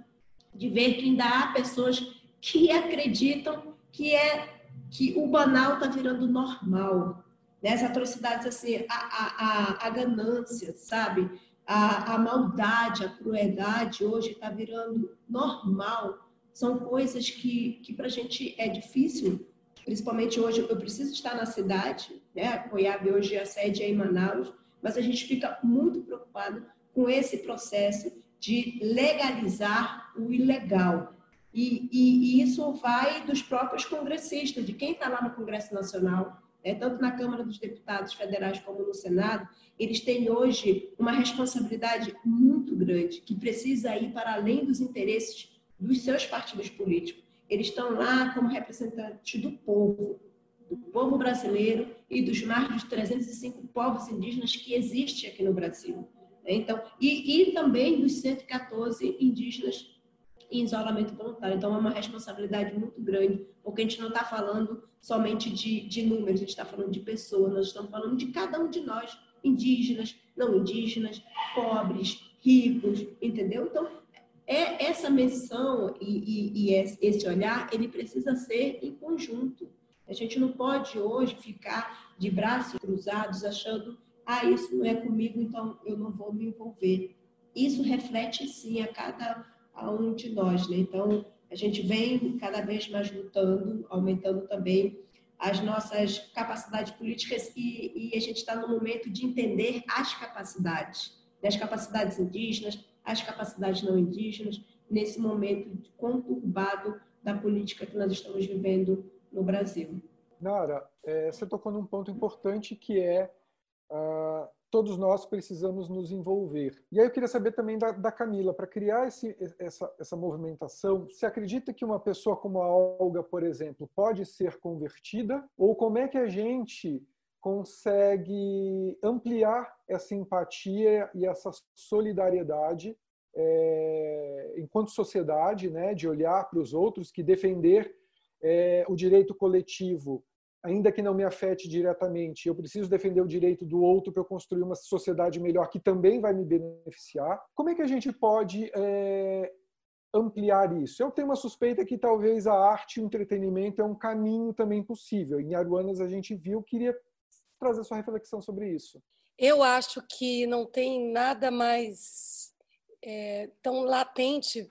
C: de ver que ainda há pessoas que acreditam que é que o banal está virando normal, né? As atrocidades, assim, a, a, a, a ganância, sabe? A, a maldade, a crueldade hoje está virando normal. São coisas que, que para a gente é difícil, principalmente hoje. Eu preciso estar na cidade, né? A hoje a sede é em Manaus, mas a gente fica muito preocupado com esse processo de legalizar o ilegal. E, e, e, isso vai dos próprios congressistas, de quem está lá no Congresso Nacional, né, tanto na Câmara dos Deputados Federais como no Senado, eles têm hoje uma responsabilidade muito grande, que precisa ir para além dos interesses dos seus partidos políticos. Eles estão lá como representantes do povo, do povo brasileiro e dos mais de 305 povos indígenas que existem aqui no Brasil. Então, e, e também dos 114 indígenas em isolamento voluntário. Então, é uma responsabilidade muito grande, porque a gente não está falando somente de, de números, a gente está falando de pessoas, nós estamos falando de cada um de nós, indígenas, não indígenas, pobres, ricos, entendeu? Então, é essa menção e, e, e esse olhar, ele precisa ser em conjunto. A gente não pode hoje ficar de braços cruzados achando, ah, isso não é comigo, então eu não vou me envolver. Isso reflete sim a cada a um de nós. Né? Então, a gente vem cada vez mais lutando, aumentando também as nossas capacidades políticas e, e a gente está no momento de entender as capacidades, né? as capacidades indígenas, as capacidades não indígenas, nesse momento conturbado da política que nós estamos vivendo no Brasil.
B: Nara, é, você tocou num ponto importante que é uh, todos nós precisamos nos envolver. E aí eu queria saber também da, da Camila, para criar esse, essa, essa movimentação, você acredita que uma pessoa como a Olga, por exemplo, pode ser convertida? Ou como é que a gente consegue ampliar essa empatia e essa solidariedade é, enquanto sociedade, né, de olhar para os outros, que defender é, o direito coletivo ainda que não me afete diretamente, eu preciso defender o direito do outro para eu construir uma sociedade melhor que também vai me beneficiar. Como é que a gente pode é, ampliar isso? Eu tenho uma suspeita que talvez a arte e o entretenimento é um caminho também possível. Em Aruanas a gente viu, queria trazer sua reflexão sobre isso.
D: Eu acho que não tem nada mais é, tão latente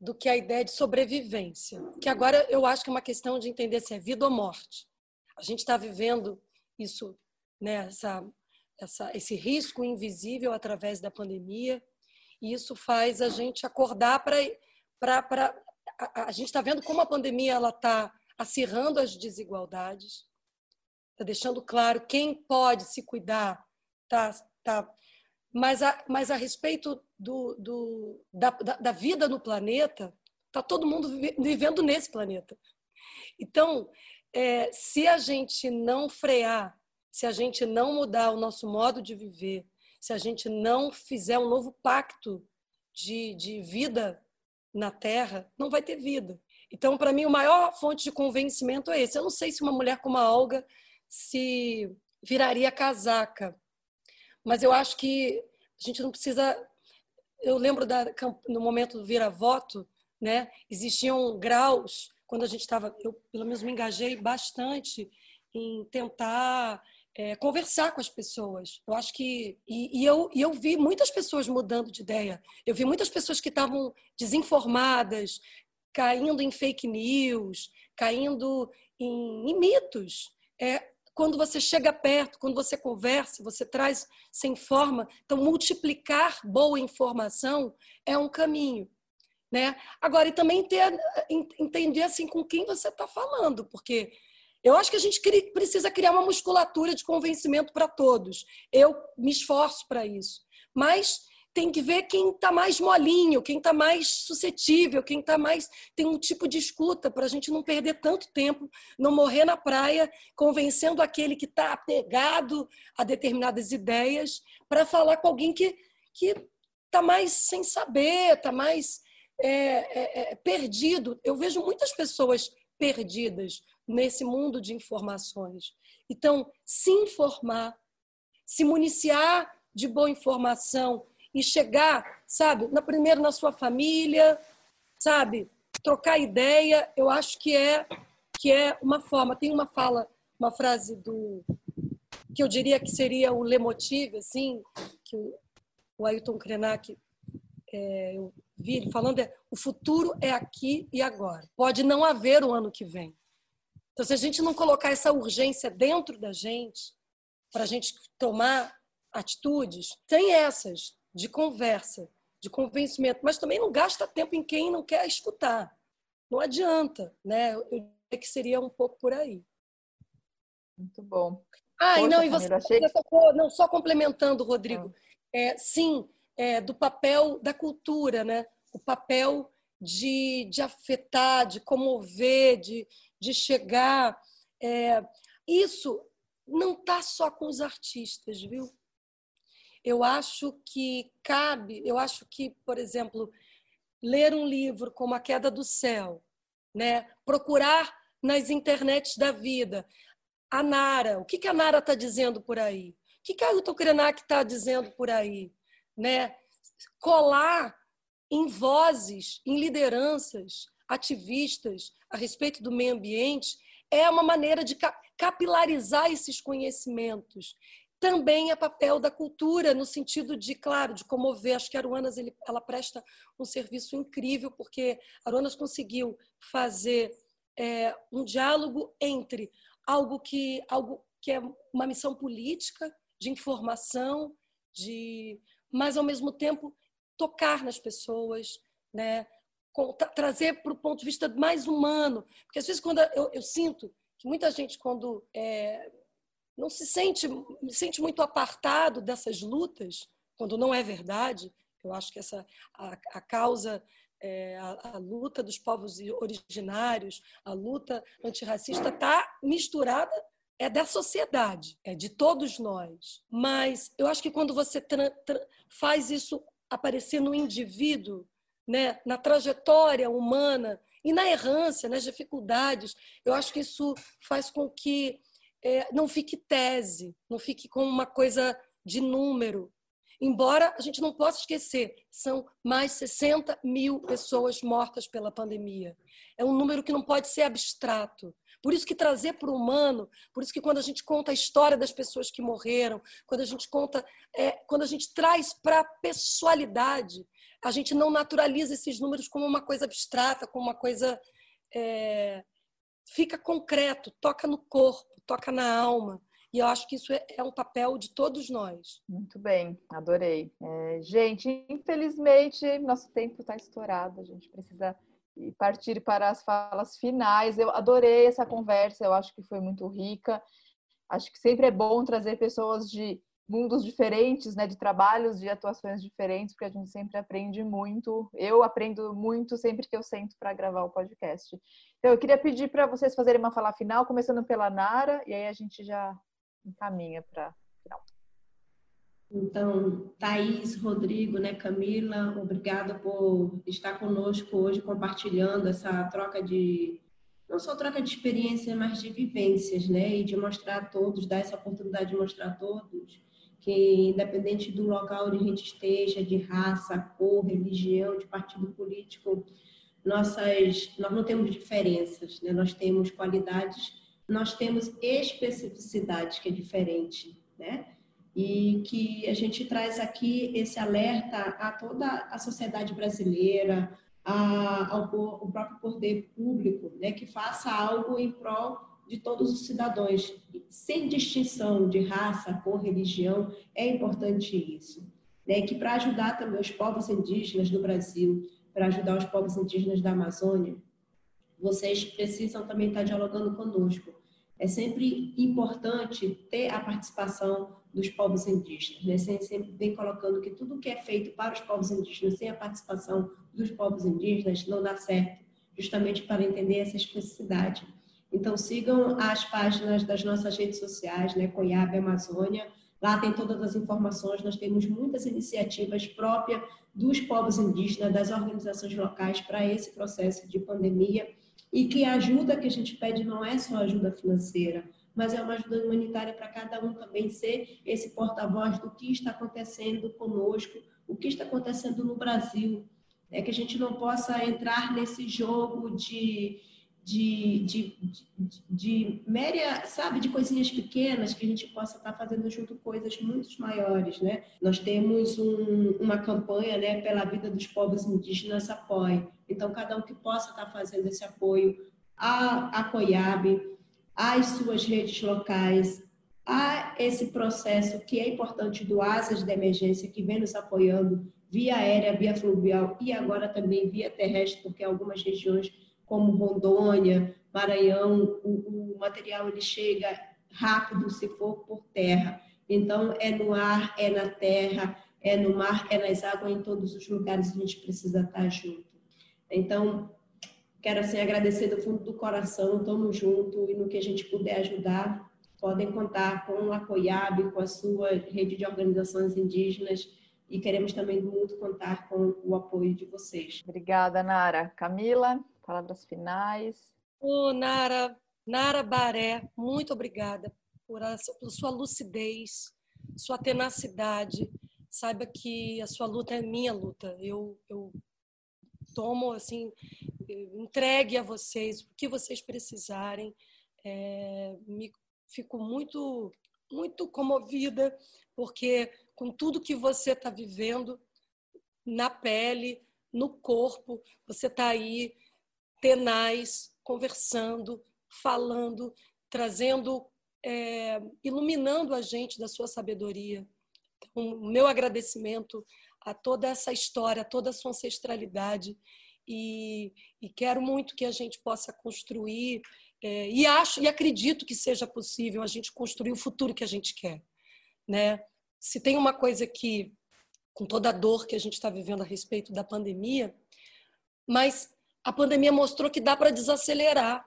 D: do que a ideia de sobrevivência. Que agora eu acho que é uma questão de entender se é vida ou morte. A gente está vivendo isso, né, essa, essa, esse risco invisível através da pandemia, e isso faz a gente acordar para. A, a gente está vendo como a pandemia está acirrando as desigualdades, está deixando claro quem pode se cuidar, tá, tá, mas, a, mas a respeito do, do, da, da, da vida no planeta, está todo mundo vivendo nesse planeta. Então, é, se a gente não frear, se a gente não mudar o nosso modo de viver, se a gente não fizer um novo pacto de, de vida na Terra, não vai ter vida. Então, para mim, o maior fonte de convencimento é esse. Eu não sei se uma mulher como a Olga se viraria casaca, mas eu acho que a gente não precisa. Eu lembro da, no momento do vira-voto, né? Existiam graus quando a gente estava, eu pelo menos me engajei bastante em tentar é, conversar com as pessoas. Eu acho que e, e, eu, e eu vi muitas pessoas mudando de ideia. Eu vi muitas pessoas que estavam desinformadas, caindo em fake news, caindo em, em mitos. É, quando você chega perto, quando você conversa, você traz, você informa. Então, multiplicar boa informação é um caminho. Né? Agora, e também ter, entender assim com quem você está falando, porque eu acho que a gente precisa criar uma musculatura de convencimento para todos. Eu me esforço para isso. Mas tem que ver quem está mais molinho, quem está mais suscetível, quem está mais. tem um tipo de escuta para a gente não perder tanto tempo, não morrer na praia, convencendo aquele que está apegado a determinadas ideias, para falar com alguém que está mais sem saber, está mais é, é, é, perdido. Eu vejo muitas pessoas perdidas nesse mundo de informações. Então, se informar, se municiar de boa informação, e chegar, sabe, na, primeiro na sua família, sabe, trocar ideia, eu acho que é que é uma forma. Tem uma fala, uma frase do que eu diria que seria o lemotive, assim, que o, Ailton Krenak é, eu vi ele falando é o futuro é aqui e agora. Pode não haver o ano que vem. Então, se a gente não colocar essa urgência dentro da gente, para a gente tomar atitudes, tem essas de conversa, de convencimento, mas também não gasta tempo em quem não quer escutar. Não adianta, né? Eu diria que seria um pouco por aí.
A: Muito bom.
D: Ah, Poxa, e não, e você, achei... você tocou, não só complementando, Rodrigo, ah. é, sim, é, do papel da cultura, né? O papel de, de afetar, de comover, de, de chegar. É, isso não está só com os artistas, viu? eu acho que cabe, eu acho que, por exemplo, ler um livro como A Queda do Céu, né? procurar nas internets da vida. A Nara, o que, que a Nara está dizendo por aí? O que, que a Ailton Krenak está dizendo por aí? Né? Colar em vozes, em lideranças, ativistas a respeito do meio ambiente é uma maneira de capilarizar esses conhecimentos também é papel da cultura, no sentido de, claro, de comover. Acho que Aruanas ele, ela presta um serviço incrível, porque Aruanas conseguiu fazer é, um diálogo entre algo que, algo que é uma missão política, de informação, de, mas, ao mesmo tempo, tocar nas pessoas, né? trazer para o ponto de vista mais humano. Porque, às vezes, quando eu, eu sinto que muita gente, quando é, não se sente, se sente muito apartado dessas lutas, quando não é verdade. Eu acho que essa a, a causa é, a, a, luta dos povos originários, a luta antirracista está misturada é da sociedade, é de todos nós. Mas eu acho que quando você faz isso aparecer no indivíduo, né, na trajetória humana e na errância, nas dificuldades, eu acho que isso faz com que é, não fique tese, não fique como uma coisa de número. Embora a gente não possa esquecer, são mais 60 mil pessoas mortas pela pandemia. É um número que não pode ser abstrato. Por isso que trazer para o humano, por isso que quando a gente conta a história das pessoas que morreram, quando a gente conta, é, quando a gente traz para a pessoalidade, a gente não naturaliza esses números como uma coisa abstrata, como uma coisa é, fica concreto, toca no corpo toca na alma. E eu acho que isso é, é um papel de todos nós.
A: Muito bem, adorei. É, gente, infelizmente, nosso tempo está estourado, a gente precisa partir para as falas finais. Eu adorei essa conversa, eu acho que foi muito rica. Acho que sempre é bom trazer pessoas de mundos diferentes, né, de trabalhos, de atuações diferentes, porque a gente sempre aprende muito. Eu aprendo muito sempre que eu sento para gravar o podcast. Então, eu queria pedir para vocês fazerem uma fala final, começando pela Nara, e aí a gente já encaminha para final.
C: Então, Thaís, Rodrigo, né, Camila, obrigada por estar conosco hoje, compartilhando essa troca de, não só troca de experiência, mas de vivências, né, e de mostrar a todos, dar essa oportunidade de mostrar a todos que, independente do local onde a gente esteja, de raça, cor, religião, de partido político, nossas, nós não temos diferenças, né? nós temos qualidades, nós temos especificidades que é diferente, né? E que a gente traz aqui esse alerta a toda a sociedade brasileira, a, ao, próprio poder público, né, que faça algo em prol de todos os cidadãos, sem distinção de raça, cor, religião, é importante isso. Né, que para ajudar também os povos indígenas do Brasil, para ajudar os povos indígenas da Amazônia, vocês precisam também estar dialogando conosco. É sempre importante ter a participação dos povos indígenas. Né? Sempre vem colocando que tudo que é feito para os povos indígenas sem a participação dos povos indígenas não dá certo, justamente para entender essa especificidade. Então, sigam as páginas das nossas redes sociais, né? Coiabe Amazônia. Lá tem todas as informações. Nós temos muitas iniciativas próprias dos povos indígenas, das organizações locais para esse processo de pandemia. E que a ajuda que a gente pede não é só ajuda financeira, mas é uma ajuda humanitária para cada um também ser esse porta-voz do que está acontecendo conosco, o que está acontecendo no Brasil. É que a gente não possa entrar nesse jogo de, de, de, de, de méria, sabe, de coisinhas pequenas que a gente possa estar fazendo junto coisas muito maiores, né? Nós temos um, uma campanha, né, pela vida dos povos indígenas apoie. Então, cada um que possa estar fazendo esse apoio a, a COIAB, às suas redes locais, a esse processo que é importante do ASAS de emergência, que vem nos apoiando via aérea, via fluvial e agora também via terrestre, porque algumas regiões como Rondônia, Maranhão, o, o material ele chega rápido se for por terra. Então, é no ar, é na terra, é no mar, é nas águas, em todos os lugares a gente precisa estar junto. Então, Quero assim agradecer do fundo do coração, estamos junto e no que a gente puder ajudar, podem contar com a COIAB, com a sua rede de organizações indígenas e queremos também muito contar com o apoio de vocês.
A: Obrigada, Nara. Camila, palavras finais.
D: Oh, Nara, Nara Baré, muito obrigada por, a, por sua lucidez, sua tenacidade. Saiba que a sua luta é minha luta. Eu, eu tomo assim entregue a vocês o que vocês precisarem. É, me fico muito, muito comovida, porque com tudo que você está vivendo na pele, no corpo, você está aí tenaz, conversando, falando, trazendo, é, iluminando a gente da sua sabedoria. Então, o meu agradecimento a toda essa história, a toda a sua ancestralidade e, e quero muito que a gente possa construir é, e acho e acredito que seja possível a gente construir o futuro que a gente quer, né? Se tem uma coisa que, com toda a dor que a gente está vivendo a respeito da pandemia, mas a pandemia mostrou que dá para desacelerar.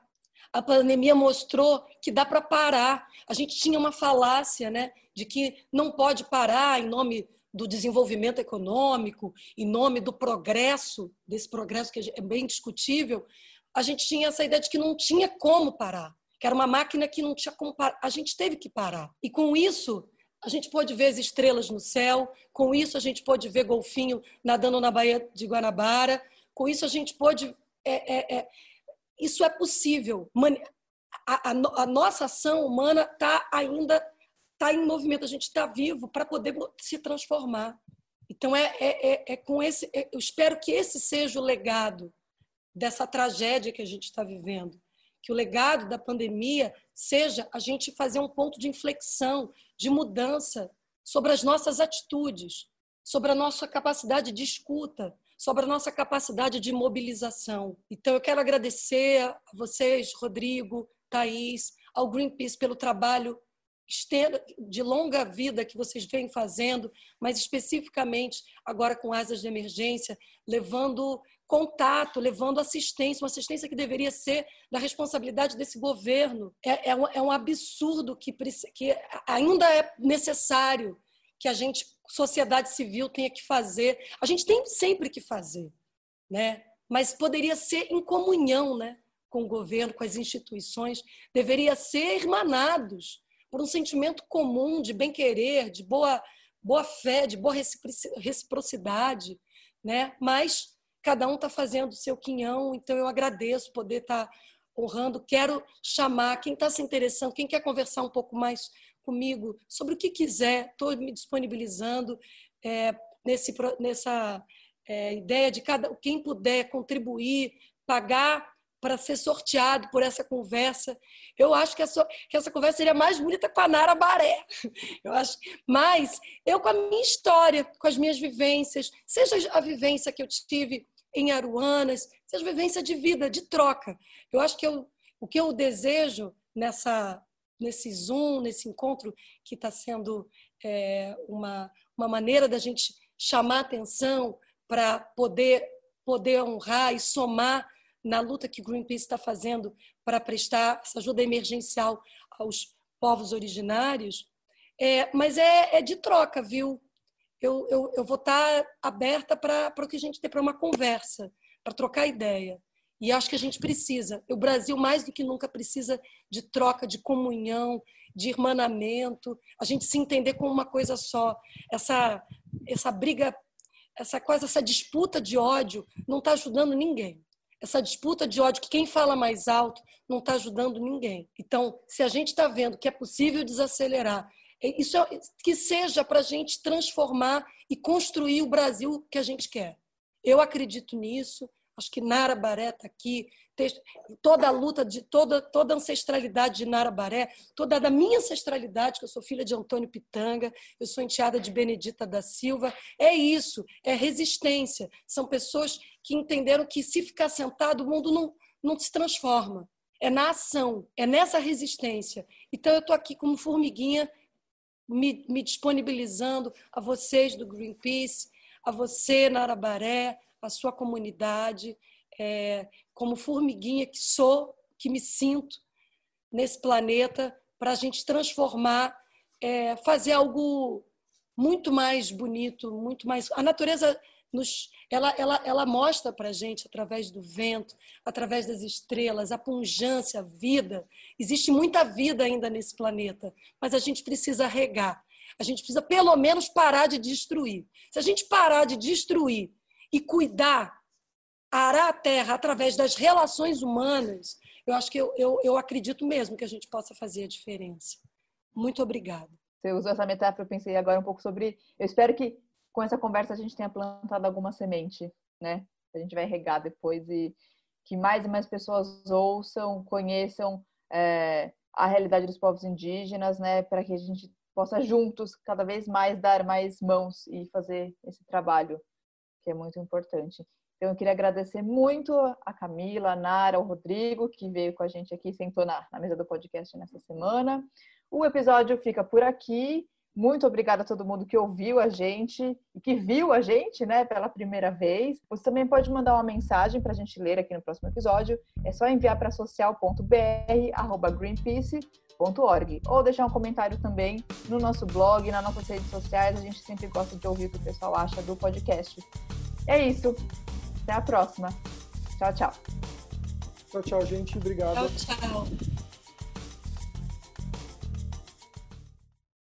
D: A pandemia mostrou que dá para parar. A gente tinha uma falácia, né, de que não pode parar em nome do desenvolvimento econômico, em nome do progresso, desse progresso que é bem discutível, a gente tinha essa ideia de que não tinha como parar, que era uma máquina que não tinha como parar. A gente teve que parar. E com isso, a gente pôde ver as estrelas no céu, com isso a gente pôde ver golfinho nadando na Baía de Guanabara, com isso a gente pôde. É, é, é, isso é possível. A, a, a nossa ação humana está ainda está em movimento, a gente está vivo para poder se transformar. Então, é, é, é, é com esse. É, eu espero que esse seja o legado dessa tragédia que a gente está vivendo. Que o legado da pandemia seja a gente fazer um ponto de inflexão, de mudança sobre as nossas atitudes, sobre a nossa capacidade de escuta, sobre a nossa capacidade de mobilização. Então, eu quero agradecer a vocês, Rodrigo, Thaís, ao Greenpeace pelo trabalho de longa vida que vocês vêm fazendo, mas especificamente agora com asas de emergência, levando contato, levando assistência, uma assistência que deveria ser da responsabilidade desse governo. É, é, um, é um, absurdo que, que ainda é necessário que a gente, sociedade civil, tenha que fazer. A gente tem sempre que fazer, né? mas poderia ser em comunhão né? com o governo, com as instituições, deveria ser irmanados por um sentimento comum de bem-querer, de boa, boa fé, de boa reciprocidade, né? Mas cada um está fazendo o seu quinhão, então eu agradeço poder estar tá honrando. Quero chamar quem está se interessando, quem quer conversar um pouco mais comigo sobre o que quiser, estou me disponibilizando é, nesse, nessa é, ideia de cada quem puder contribuir, pagar para ser sorteado por essa conversa. Eu acho que essa, que essa conversa seria mais bonita com a Nara Baré. Eu acho, mas eu com a minha história, com as minhas vivências, seja a vivência que eu tive em Aruanas, seja a vivência de vida, de troca. Eu acho que eu, o que eu desejo nessa nesse Zoom, nesse encontro que está sendo é, uma, uma maneira da gente chamar atenção para poder, poder honrar e somar na luta que Greenpeace está fazendo para prestar essa ajuda emergencial aos povos originários, é, mas é, é de troca, viu? Eu, eu, eu vou estar tá aberta para o que a gente tem para uma conversa, para trocar ideia. E acho que a gente precisa. O Brasil, mais do que nunca, precisa de troca, de comunhão, de irmanamento, a gente se entender como uma coisa só. Essa, essa briga, essa coisa, essa disputa de ódio não está ajudando ninguém. Essa disputa de ódio, que quem fala mais alto não está ajudando ninguém. Então, se a gente está vendo que é possível desacelerar, é, isso é, que seja para a gente transformar e construir o Brasil que a gente quer. Eu acredito nisso. Acho que Nara Baré está aqui, toda a luta de toda toda a ancestralidade de Nara Baré, toda da minha ancestralidade, que eu sou filha de Antônio Pitanga, eu sou enteada de Benedita da Silva, é isso, é resistência. São pessoas que entenderam que se ficar sentado o mundo não não se transforma. É na ação, é nessa resistência. Então eu estou aqui como formiguinha me, me disponibilizando a vocês do Greenpeace, a você, Nara Baré, a sua comunidade, é, como formiguinha que sou, que me sinto nesse planeta, para a gente transformar, é, fazer algo muito mais bonito, muito mais. A natureza nos, ela, ela, ela mostra para a gente, através do vento, através das estrelas, a pungência, a vida. Existe muita vida ainda nesse planeta, mas a gente precisa regar. A gente precisa, pelo menos, parar de destruir. Se a gente parar de destruir e cuidar, arar a terra através das relações humanas, eu acho que eu, eu, eu acredito mesmo que a gente possa fazer a diferença. Muito obrigada.
A: Você usou essa metáfora, eu pensei agora um pouco sobre. Eu espero que com essa conversa a gente tenha plantado alguma semente, né? A gente vai regar depois e que mais e mais pessoas ouçam, conheçam é, a realidade dos povos indígenas, né? Para que a gente possa juntos cada vez mais dar mais mãos e fazer esse trabalho que é muito importante. Então, eu queria agradecer muito a Camila, a Nara, o Rodrigo, que veio com a gente aqui, sentou na, na mesa do podcast nessa semana. O episódio fica por aqui. Muito obrigada a todo mundo que ouviu a gente e que viu a gente, né, pela primeira vez. Você também pode mandar uma mensagem para a gente ler aqui no próximo episódio. É só enviar para social.br@greenpeace.org ou deixar um comentário também no nosso blog, nas nossas redes sociais. A gente sempre gosta de ouvir o que o pessoal acha do podcast. É isso. Até a próxima. Tchau, tchau.
B: Tchau, tchau, gente. Obrigado.
D: Tchau, tchau.